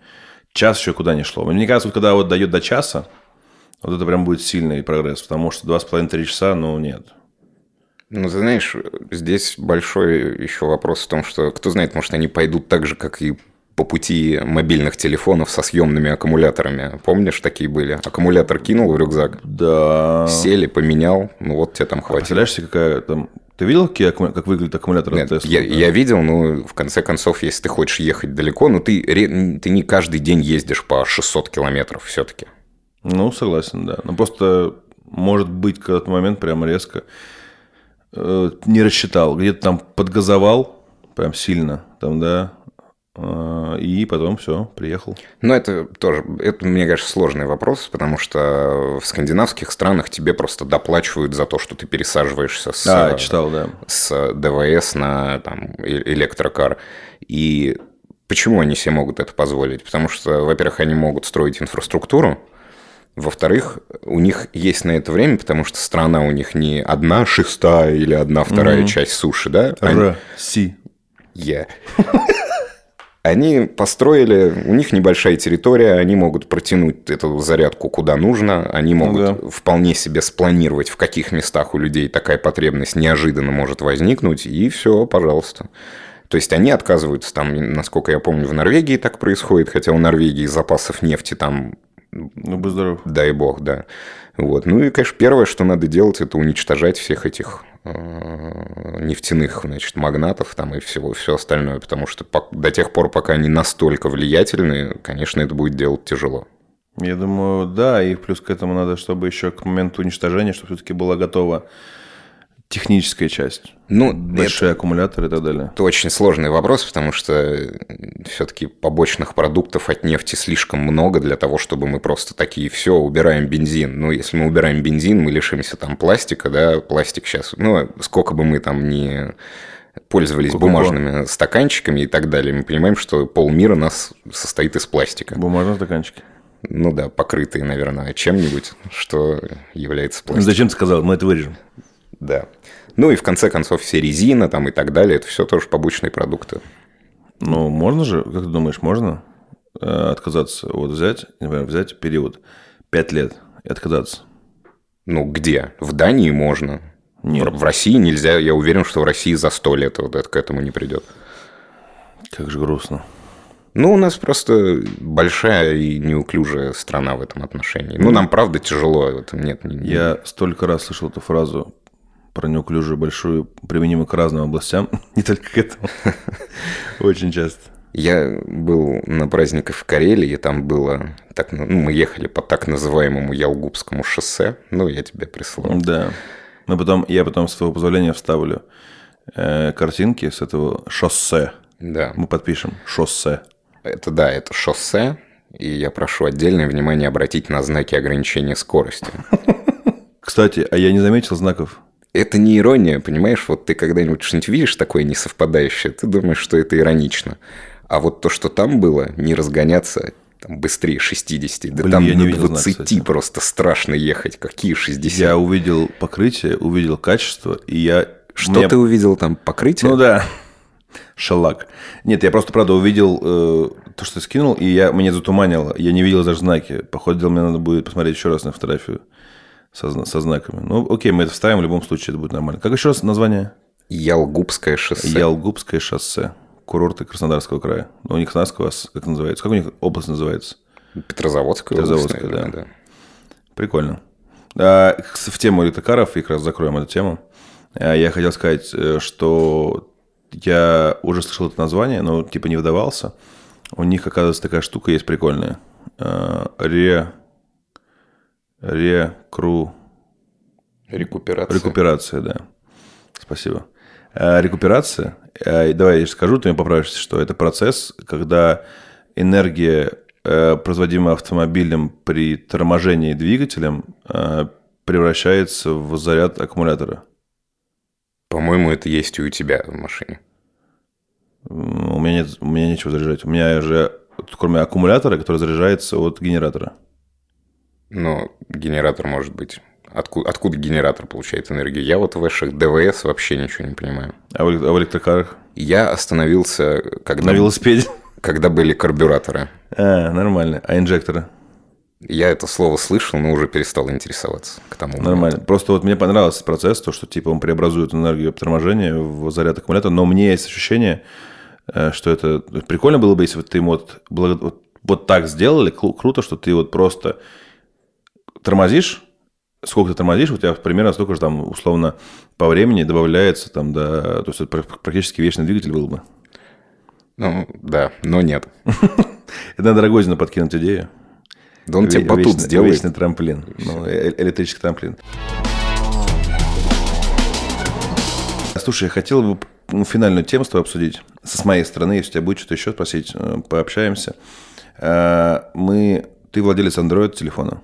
час еще куда не шло. Мне кажется, вот когда вот дает до часа, вот это прям будет сильный прогресс, потому что два с половиной-три часа, ну, нет. Ну, ты знаешь, здесь большой еще вопрос в том, что, кто знает, может, они пойдут так же, как и по пути мобильных телефонов со съемными аккумуляторами. Помнишь, такие были? Аккумулятор кинул в рюкзак. Да. Сели, поменял, ну вот тебе там хватит. А представляешь себе, какая там ты видел, как выглядит аккумулятор Нет, Tesla? Я, да? я видел, но в конце концов, если ты хочешь ехать далеко, ну ты, ты не каждый день ездишь по 600 километров все-таки. Ну, согласен, да. Но просто может быть какой-то момент прямо резко э, не рассчитал. Где-то там подгазовал прям сильно, там, да, и потом все, приехал. Ну, это тоже, это, мне кажется, сложный вопрос, потому что в скандинавских странах тебе просто доплачивают за то, что ты пересаживаешься с, А, читал, да. с ДВС на там, э- электрокар. И почему они себе могут это позволить? Потому что, во-первых, они могут строить инфраструктуру, во-вторых, у них есть на это время, потому что страна у них не одна шестая или одна вторая Мгм. часть суши, да? Они- Р, Си. Они построили, у них небольшая территория, они могут протянуть эту зарядку куда нужно, они могут да. вполне себе спланировать, в каких местах у людей такая потребность неожиданно может возникнуть, и все, пожалуйста. То есть они отказываются там, насколько я помню, в Норвегии так происходит, хотя у Норвегии запасов нефти там Ну, будь здоров. Дай бог, да. Вот. Ну и, конечно, первое, что надо делать, это уничтожать всех этих э, нефтяных, значит, магнатов там и всего, все остальное, потому что до тех пор, пока они настолько влиятельны, конечно, это будет делать тяжело. Я думаю, да, и плюс к этому надо, чтобы еще к моменту уничтожения, чтобы все-таки была готова техническая часть. Ну, Большие аккумуляторы и так далее. Это очень сложный вопрос, потому что все-таки побочных продуктов от нефти слишком много для того, чтобы мы просто такие, все, убираем бензин. Ну, если мы убираем бензин, мы лишимся там пластика, да, пластик сейчас, ну, сколько бы мы там не пользовались Кока-кола. бумажными стаканчиками и так далее, мы понимаем, что полмира нас состоит из пластика. Бумажные стаканчики. Ну да, покрытые, наверное, чем-нибудь, что является Ну, пластиком. Зачем ты сказал? Мы это вырежем. Да. Ну и в конце концов все резина там и так далее, это все тоже побочные продукты. Ну, можно же, как ты думаешь, можно э, отказаться? Вот взять, например, взять период 5 лет и отказаться. Ну, где? В Дании можно. Нет. В, в России нельзя. Я уверен, что в России за сто лет вот это к этому не придет. Как же грустно. Ну, у нас просто большая и неуклюжая страна в этом отношении. Ну, нам правда тяжело. В этом нет. Я столько раз слышал эту фразу про неуклюжую большую, применимую к разным областям, не только к этому. Очень часто. Я был на праздниках в Карелии, и там было... Так, ну, мы ехали по так называемому Ялгубскому шоссе. Ну, я тебе прислал. Да. Мы потом, я потом, с твоего позволения, вставлю э, картинки с этого шоссе. Да. Мы подпишем шоссе. Это да, это шоссе. И я прошу отдельное внимание обратить на знаки ограничения скорости. Кстати, а я не заметил знаков. Это не ирония, понимаешь? Вот ты когда-нибудь что-нибудь видишь такое несовпадающее, ты думаешь, что это иронично. А вот то, что там было, не разгоняться там, быстрее 60, да Блин, там я не знак, 20 кстати. просто страшно ехать. Какие 60? Я увидел покрытие, увидел качество, и я... Что мне- ты увидел там? Покрытие? Ну да. Шалак. Нет, я просто, правда, увидел э, то, что скинул, и я, меня затуманило. Я не видел даже знаки. Походу, мне надо будет посмотреть еще раз на фотографию со, со знаками. Ну, окей, мы это вставим, в любом случае это будет нормально. Как еще раз название? Ялгубское шоссе. Ялгубское шоссе. Курорты Краснодарского края. Ну, не Краснодарского, а с- как называется? Как у них область называется? Петрозаводская область, Петрозаводская, наверное, да. Прикольно. А, в тему электрокаров, и как раз закроем эту тему, а, я хотел сказать, э, что я уже слышал это название, но типа не вдавался. У них, оказывается, такая штука есть прикольная. А, Ре... Рекру... Рекуперация. Рекуперация, да. Спасибо. А, Рекуперация, а, давай я скажу, ты мне поправишь, что это процесс, когда энергия, э, производимая автомобилем при торможении двигателем, э, превращается в заряд аккумулятора. По-моему, это есть и у тебя в машине. У меня, нет, у меня нечего заряжать. У меня же, кроме аккумулятора, который заряжается от генератора. Но генератор может быть... Откуда, откуда генератор получает энергию? Я вот в ваших ДВС вообще ничего не понимаю. А в, а в электрокарах? Я остановился, когда, На велосипеде? когда были карбюраторы. А, нормально. А инжекторы? Я это слово слышал, но уже перестал интересоваться к тому моменту. Нормально. Просто вот мне понравился процесс, то, что типа он преобразует энергию торможения в заряд аккумулятора, но мне есть ощущение, э, что это прикольно было бы, если вот ты вот, вот, вот так сделали, кру- круто, что ты вот просто тормозишь, сколько ты тормозишь, у тебя примерно столько же там условно по времени добавляется там, да, то есть это пр- практически вечный двигатель был бы. Ну, да, но нет. Это надо Рогозину подкинуть идею. Да он тебе батут вечный- сделает. Вечный трамплин. Ну, э- электрический трамплин. Слушай, я хотел бы финальную тему с тобой обсудить. С моей стороны, если у тебя будет что-то еще спросить, э, пообщаемся. Э, мы, ты владелец Android телефона,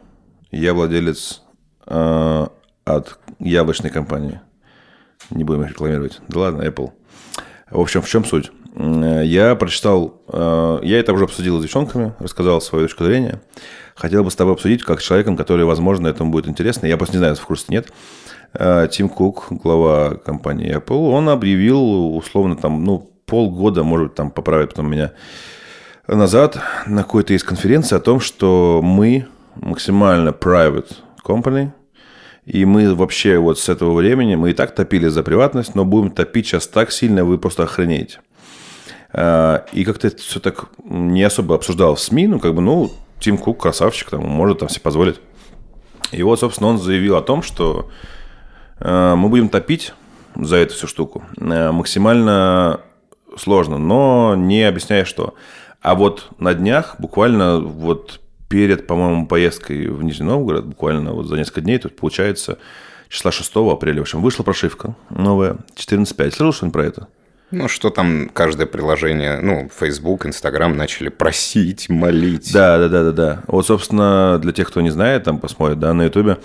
я владелец э, от яблочной компании. Не будем их рекламировать. Да ладно, Apple. В общем, в чем суть? Я прочитал, я это уже обсудил с девчонками, рассказал свою точку зрения. Хотел бы с тобой обсудить, как с человеком, который, возможно, этому будет интересно. Я просто не знаю, в курсе нет. Тим Кук, глава компании Apple, он объявил условно там, ну, полгода, может быть, там поправят потом меня назад на какой-то из конференции о том, что мы максимально private company, и мы вообще вот с этого времени, мы и так топили за приватность, но будем топить сейчас так сильно, вы просто охренеете. А, и как-то это все так не особо обсуждал в СМИ, ну, как бы, ну, Тим Кук красавчик, там, может там себе позволить. И вот, собственно, он заявил о том, что а, мы будем топить за эту всю штуку а, максимально сложно, но не объясняя что. А вот на днях, буквально вот перед, по-моему, поездкой в Нижний Новгород, буквально вот за несколько дней, тут получается числа 6 апреля, в общем, вышла прошивка новая, 14.5. Слышал что-нибудь про это? Ну, что там каждое приложение, ну, Facebook, Instagram начали просить, молить. Да, да, да, да, да. Вот, собственно, для тех, кто не знает, там посмотрит, да, на Ютубе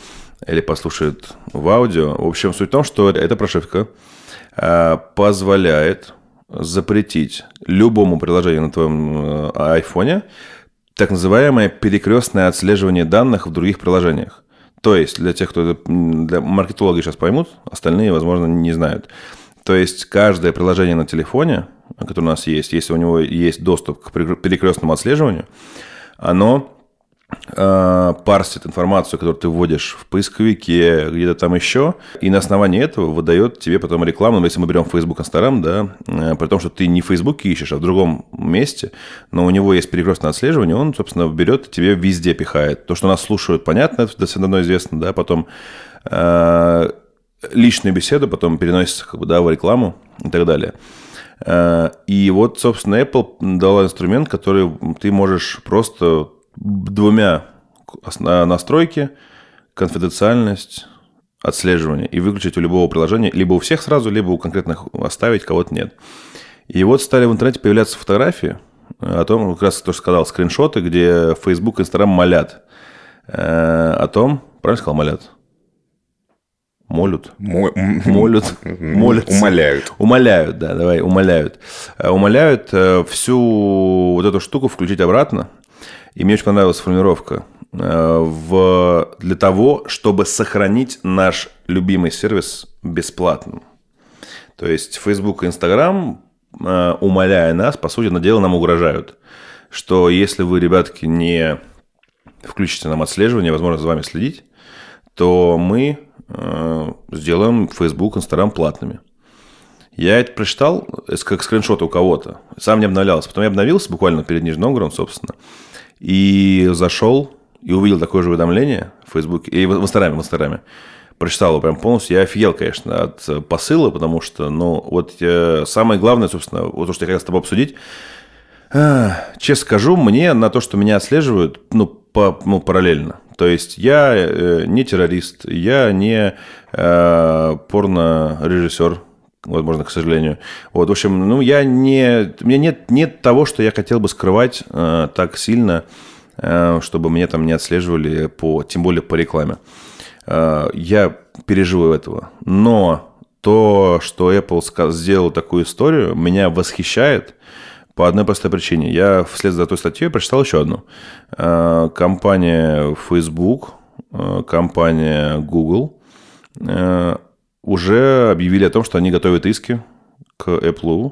или послушает в аудио. В общем, суть в том, что эта прошивка э, позволяет запретить любому приложению на твоем э, айфоне так называемое перекрестное отслеживание данных в других приложениях. То есть, для тех, кто это, для маркетологи сейчас поймут, остальные, возможно, не знают. То есть, каждое приложение на телефоне, которое у нас есть, если у него есть доступ к перекрестному отслеживанию, оно парсит информацию, которую ты вводишь в поисковике, где-то там еще, и на основании этого выдает тебе потом рекламу, если мы берем Facebook, Instagram, да, э, при том, что ты не в Facebook ищешь, а в другом месте, но у него есть перекрестное отслеживание, он, собственно, берет тебе везде пихает. То, что нас слушают, понятно, это все давно известно, да, потом э, личные беседы потом переносятся как бы, да, в рекламу и так далее. Э, и вот, собственно, Apple дала инструмент, который ты можешь просто двумя настройки, конфиденциальность, отслеживание и выключить у любого приложения, либо у всех сразу, либо у конкретных оставить, кого-то нет. И вот стали в интернете появляться фотографии о том, как раз то, что сказал, скриншоты, где Facebook и Instagram молят э, о том, правильно сказал, молят? Молют. Мо... Молют. Молят. Умоляют. Умоляют, да, давай, умоляют. Э, умоляют э, всю вот эту штуку включить обратно, и мне очень понравилась формулировка. Э, в, для того, чтобы сохранить наш любимый сервис бесплатным. То есть Facebook и Instagram, э, умоляя нас, по сути, на дело нам угрожают. Что если вы, ребятки, не включите нам отслеживание, возможно, за вами следить, то мы э, сделаем Facebook, Instagram платными. Я это прочитал как скриншот у кого-то. Сам не обновлялся. Потом я обновился буквально перед Нижним Новгородом, собственно. И зашел и увидел такое же уведомление в Фейсбуке, и в Инстаграме, в Инстаграме. Прочитал его прям полностью. Я офигел, конечно, от посыла, потому что, ну, вот э, самое главное, собственно, вот то, что я хотел с тобой обсудить, э, честно скажу, мне на то, что меня отслеживают, ну, по, ну параллельно. То есть я э, не террорист, я не э, порно-режиссер, возможно, к сожалению. Вот, в общем, ну, я не... У меня нет, нет того, что я хотел бы скрывать э, так сильно, э, чтобы меня там не отслеживали, по, тем более по рекламе. Э, я переживаю этого. Но то, что Apple сделал такую историю, меня восхищает по одной простой причине. Я вслед за той статьей прочитал еще одну. Э, компания Facebook, э, компания Google э, уже объявили о том, что они готовят иски к Apple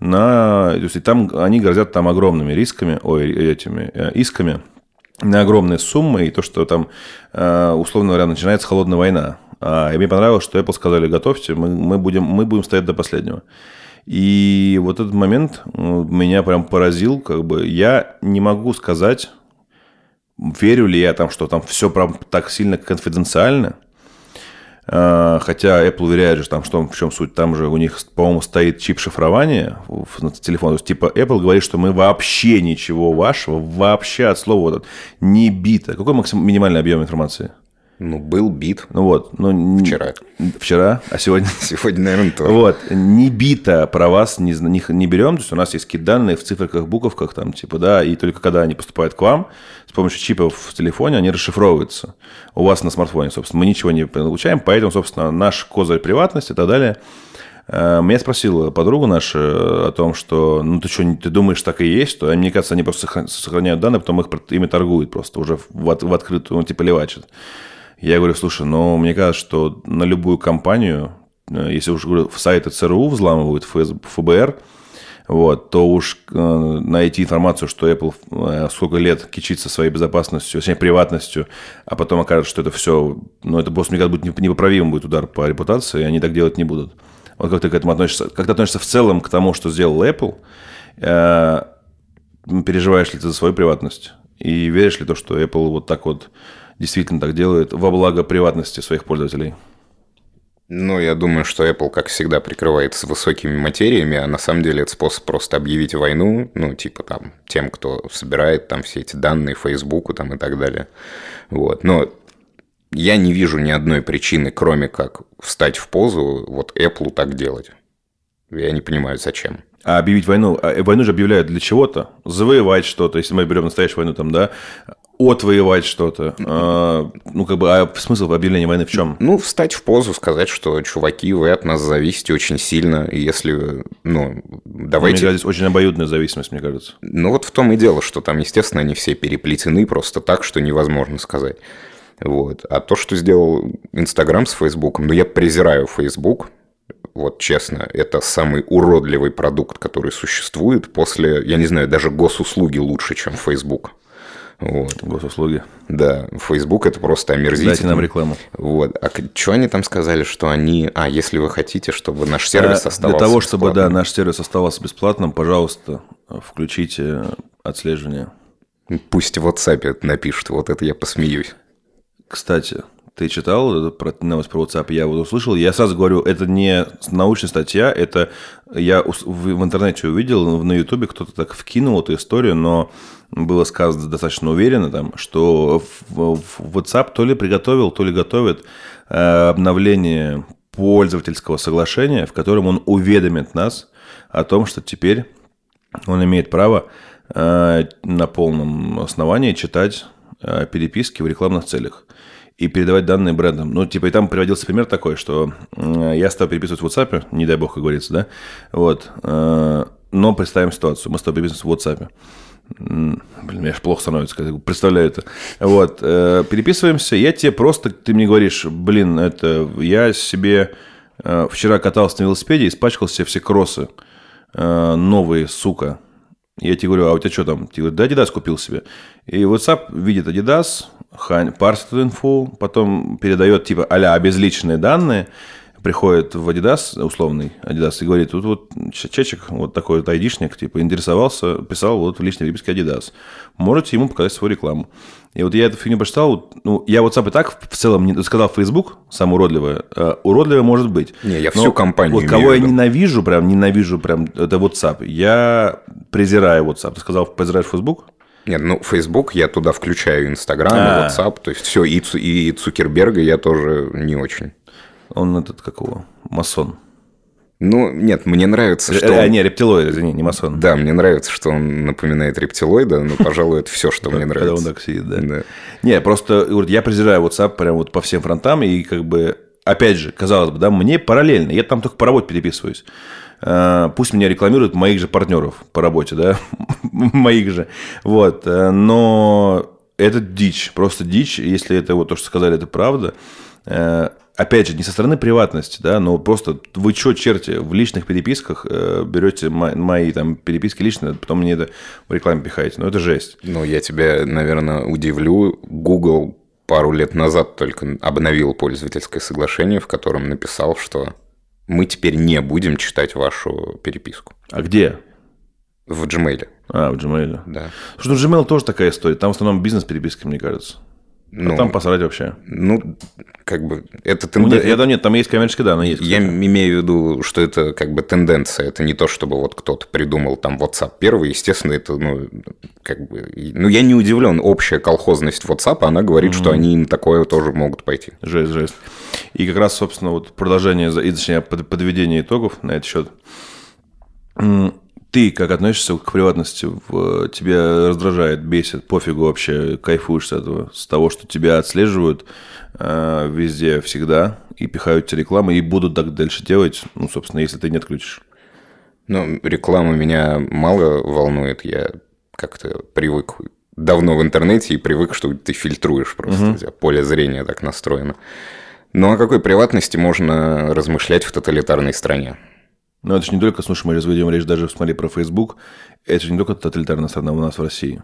на... То есть, там они грозят там огромными рисками, ой, этими э, исками на огромные суммы, и то, что там, э, условно говоря, начинается холодная война. А, и мне понравилось, что Apple сказали, готовьте, мы, мы, будем, мы будем стоять до последнего. И вот этот момент меня прям поразил, как бы я не могу сказать, верю ли я там, что там все прям так сильно конфиденциально, хотя Apple уверяет же, там, что, в чем суть, там же у них, по-моему, стоит чип шифрования на телефон. То есть, типа, Apple говорит, что мы вообще ничего вашего, вообще от слова вот, не бито. Какой максим, минимальный объем информации? Ну, был бит. Ну вот. Ну, Вчера. Вчера, а сегодня? Сегодня, наверное, тоже. Вот. Не бита про вас не, не, не берем. То есть у нас есть какие данные в циферках, буковках, там, типа, да, и только когда они поступают к вам, с помощью чипов в телефоне они расшифровываются. У вас на смартфоне, собственно. Мы ничего не получаем, поэтому, собственно, наш козырь приватности и так далее – Э, меня спросила подруга наша о том, что, ну, ты что, ты думаешь, так и есть? То, мне кажется, они просто сохраняют данные, потом их ими торгуют просто уже в, в открытую, ну, типа левачат. Я говорю, слушай, ну, мне кажется, что на любую компанию, э, если уж говорю, в сайты ЦРУ взламывают, ФБР, вот, то уж э, найти информацию, что Apple э, сколько лет кичится своей безопасностью, точнее, приватностью, а потом окажется, что это все, ну, это просто, мне кажется, будет непоправимый будет удар по репутации, и они так делать не будут. Вот как ты к этому относишься? Как ты относишься в целом к тому, что сделал Apple? Э, переживаешь ли ты за свою приватность? И веришь ли то, что Apple вот так вот действительно так делает во благо приватности своих пользователей? Ну, я думаю, что Apple, как всегда, прикрывается высокими материями, а на самом деле это способ просто объявить войну, ну, типа там, тем, кто собирает там все эти данные Фейсбуку там и так далее. Вот. Но я не вижу ни одной причины, кроме как встать в позу, вот Apple так делать. Я не понимаю, зачем. А объявить войну? А войну же объявляют для чего-то. Завоевать что-то, если мы берем настоящую войну, там, да, отвоевать что-то. А, ну, как бы, а смысл объявления войны в чем? Ну, встать в позу, сказать, что, чуваки, вы от нас зависите очень сильно, если, ну, давайте... Мне кажется, очень обоюдная зависимость, мне кажется. Ну, вот в том и дело, что там, естественно, они все переплетены просто так, что невозможно сказать. Вот. А то, что сделал Инстаграм с Фейсбуком, ну, я презираю Фейсбук, вот честно, это самый уродливый продукт, который существует после, я не знаю, даже госуслуги лучше, чем Facebook. Вот. Госуслуги. Да, Facebook это просто омерзительно. Дайте нам рекламу. Вот. А что они там сказали, что они... А, если вы хотите, чтобы наш сервис а, оставался Для того, чтобы, да, наш сервис оставался бесплатным, пожалуйста, включите отслеживание. Пусть в WhatsApp напишут, вот это я посмеюсь. Кстати, ты читал про новость про WhatsApp, я вот услышал. Я сразу говорю, это не научная статья, это я в интернете увидел, на Ютубе кто-то так вкинул эту историю, но было сказано достаточно уверенно, там, что WhatsApp то ли приготовил, то ли готовит э, обновление пользовательского соглашения, в котором он уведомит нас о том, что теперь он имеет право э, на полном основании читать э, переписки в рекламных целях и передавать данные брендам. Ну, типа, и там приводился пример такой, что я стал переписывать в WhatsApp, не дай бог, как говорится, да, вот, но представим ситуацию, мы с тобой в WhatsApp. Блин, мне аж плохо становится, когда представляю это. Вот, э, переписываемся, я тебе просто, ты мне говоришь, блин, это я себе э, вчера катался на велосипеде, испачкал себе все кроссы новые, сука. Я тебе говорю, а у тебя что там? Ты говоришь, да, Adidas купил себе. И WhatsApp видит Adidas, парсит эту инфу, потом передает типа а обезличенные данные, приходит в Adidas, условный Adidas, и говорит, тут вот чечек, вот такой вот айдишник, типа, интересовался, писал вот в личной переписке Adidas. Можете ему показать свою рекламу. И вот я эту фигню прочитал, ну, я WhatsApp и так в целом не сказал Facebook, самое уродливое, uh, уродливое может быть. Не, я всю компанию Вот кого я ненавижу, прям ненавижу, прям, это WhatsApp. Я презираю WhatsApp. Ты сказал, презираешь Facebook? Нет, ну, Facebook я туда включаю Инстаграм, а. WhatsApp, то есть все, и, и Цукерберга я тоже не очень. Он этот, какого? Масон. Ну, нет, мне нравится, что... А, не, рептилоид, извини, не масон. Да, мне нравится, что он напоминает рептилоида, но, пожалуй, это все, что мне нравится. Когда он так сидит, да. Не, просто я презираю WhatsApp прям вот по всем фронтам, и как бы, опять же, казалось бы, да, мне параллельно, я там только по работе переписываюсь. Э, пусть меня рекламируют моих же партнеров по работе, да, моих же. Вот, э, но это дичь, просто дичь, если это вот то, что сказали, это правда. Э, опять же, не со стороны приватности, да, но просто вы что, черти, в личных переписках берете мои там переписки личные, потом мне это в рекламе пихаете. Ну, это жесть. Ну, я тебя, наверное, удивлю. Google пару лет назад только обновил пользовательское соглашение, в котором написал, что мы теперь не будем читать вашу переписку. А где? В Gmail. А, в Gmail. Да. Слушай, ну Gmail тоже такая история. Там в основном бизнес-переписки, мне кажется. Ну, а там посрать вообще. Ну, как бы, это тенденция. Ну, нет, я, нет, там есть коммерческий, да, она есть. Кстати. Я имею в виду, что это как бы тенденция, это не то, чтобы вот кто-то придумал там WhatsApp первый, естественно, это, ну, как бы, ну, я не удивлен, общая колхозность WhatsApp, она говорит, mm-hmm. что они на такое тоже могут пойти. Жесть, жесть. И как раз, собственно, вот продолжение, и, точнее, подведение итогов на этот счет ты как относишься к приватности? Тебя раздражает, бесит, пофигу вообще, кайфуешь с этого, с того, что тебя отслеживают э, везде, всегда, и пихают тебе рекламы, и будут так дальше делать, ну, собственно, если ты не отключишь. Ну, реклама меня мало волнует, я как-то привык давно в интернете и привык, что ты фильтруешь просто, угу. у тебя поле зрения так настроено. Но о какой приватности можно размышлять в тоталитарной стране? Но это же не только, слушай, мы разведем речь даже, смотри, про Facebook, это же не только тоталитарная страна у нас в России.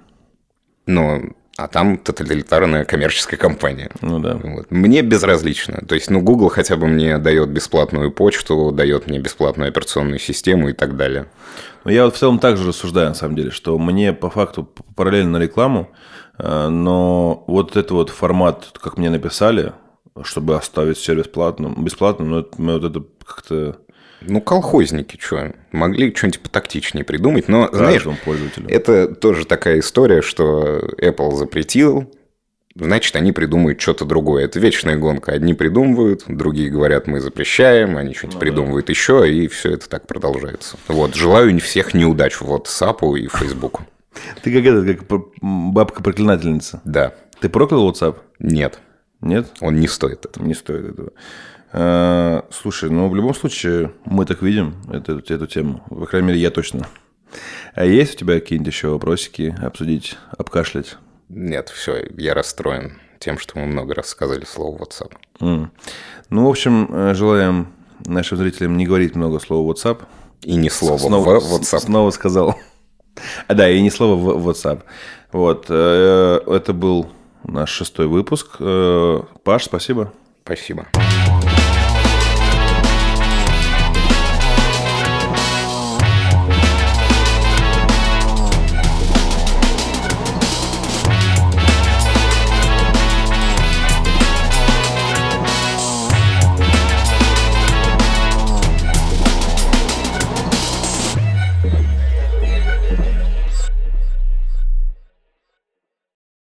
Ну, а там тоталитарная коммерческая компания. Ну да. Вот. Мне безразлично. То есть, ну, Google хотя бы мне дает бесплатную почту, дает мне бесплатную операционную систему и так далее. Но я вот в целом также рассуждаю, на самом деле, что мне по факту параллельно рекламу, э, но вот этот вот формат, как мне написали, чтобы оставить сервис платным, бесплатным, ну, это, вот это как-то ну, колхозники, что, могли что-нибудь потактичнее придумать, но, знаешь, это тоже такая история, что Apple запретил, значит, они придумают что-то другое. Это вечная гонка. Одни придумывают, другие говорят, мы запрещаем, они что-нибудь ну, придумывают да. еще, и все это так продолжается. Вот, желаю всех неудач в WhatsApp и Facebook. Ты как это, как бабка-проклинательница? Да. Ты проклял WhatsApp? Нет. Нет? Он не стоит этого. Не стоит этого. А, слушай, ну в любом случае мы так видим эту, эту тему. По крайней мере, я точно. А есть у тебя какие-нибудь еще вопросики обсудить, обкашлять? Нет, все, я расстроен тем, что мы много раз сказали слово WhatsApp. Mm. Ну, в общем, э, желаем нашим зрителям не говорить много слова WhatsApp. И ни слова снова, в WhatsApp. Снова сказал. А, да, и ни слова в WhatsApp. Вот. Э, это был наш шестой выпуск. Э, Паш, спасибо. Спасибо.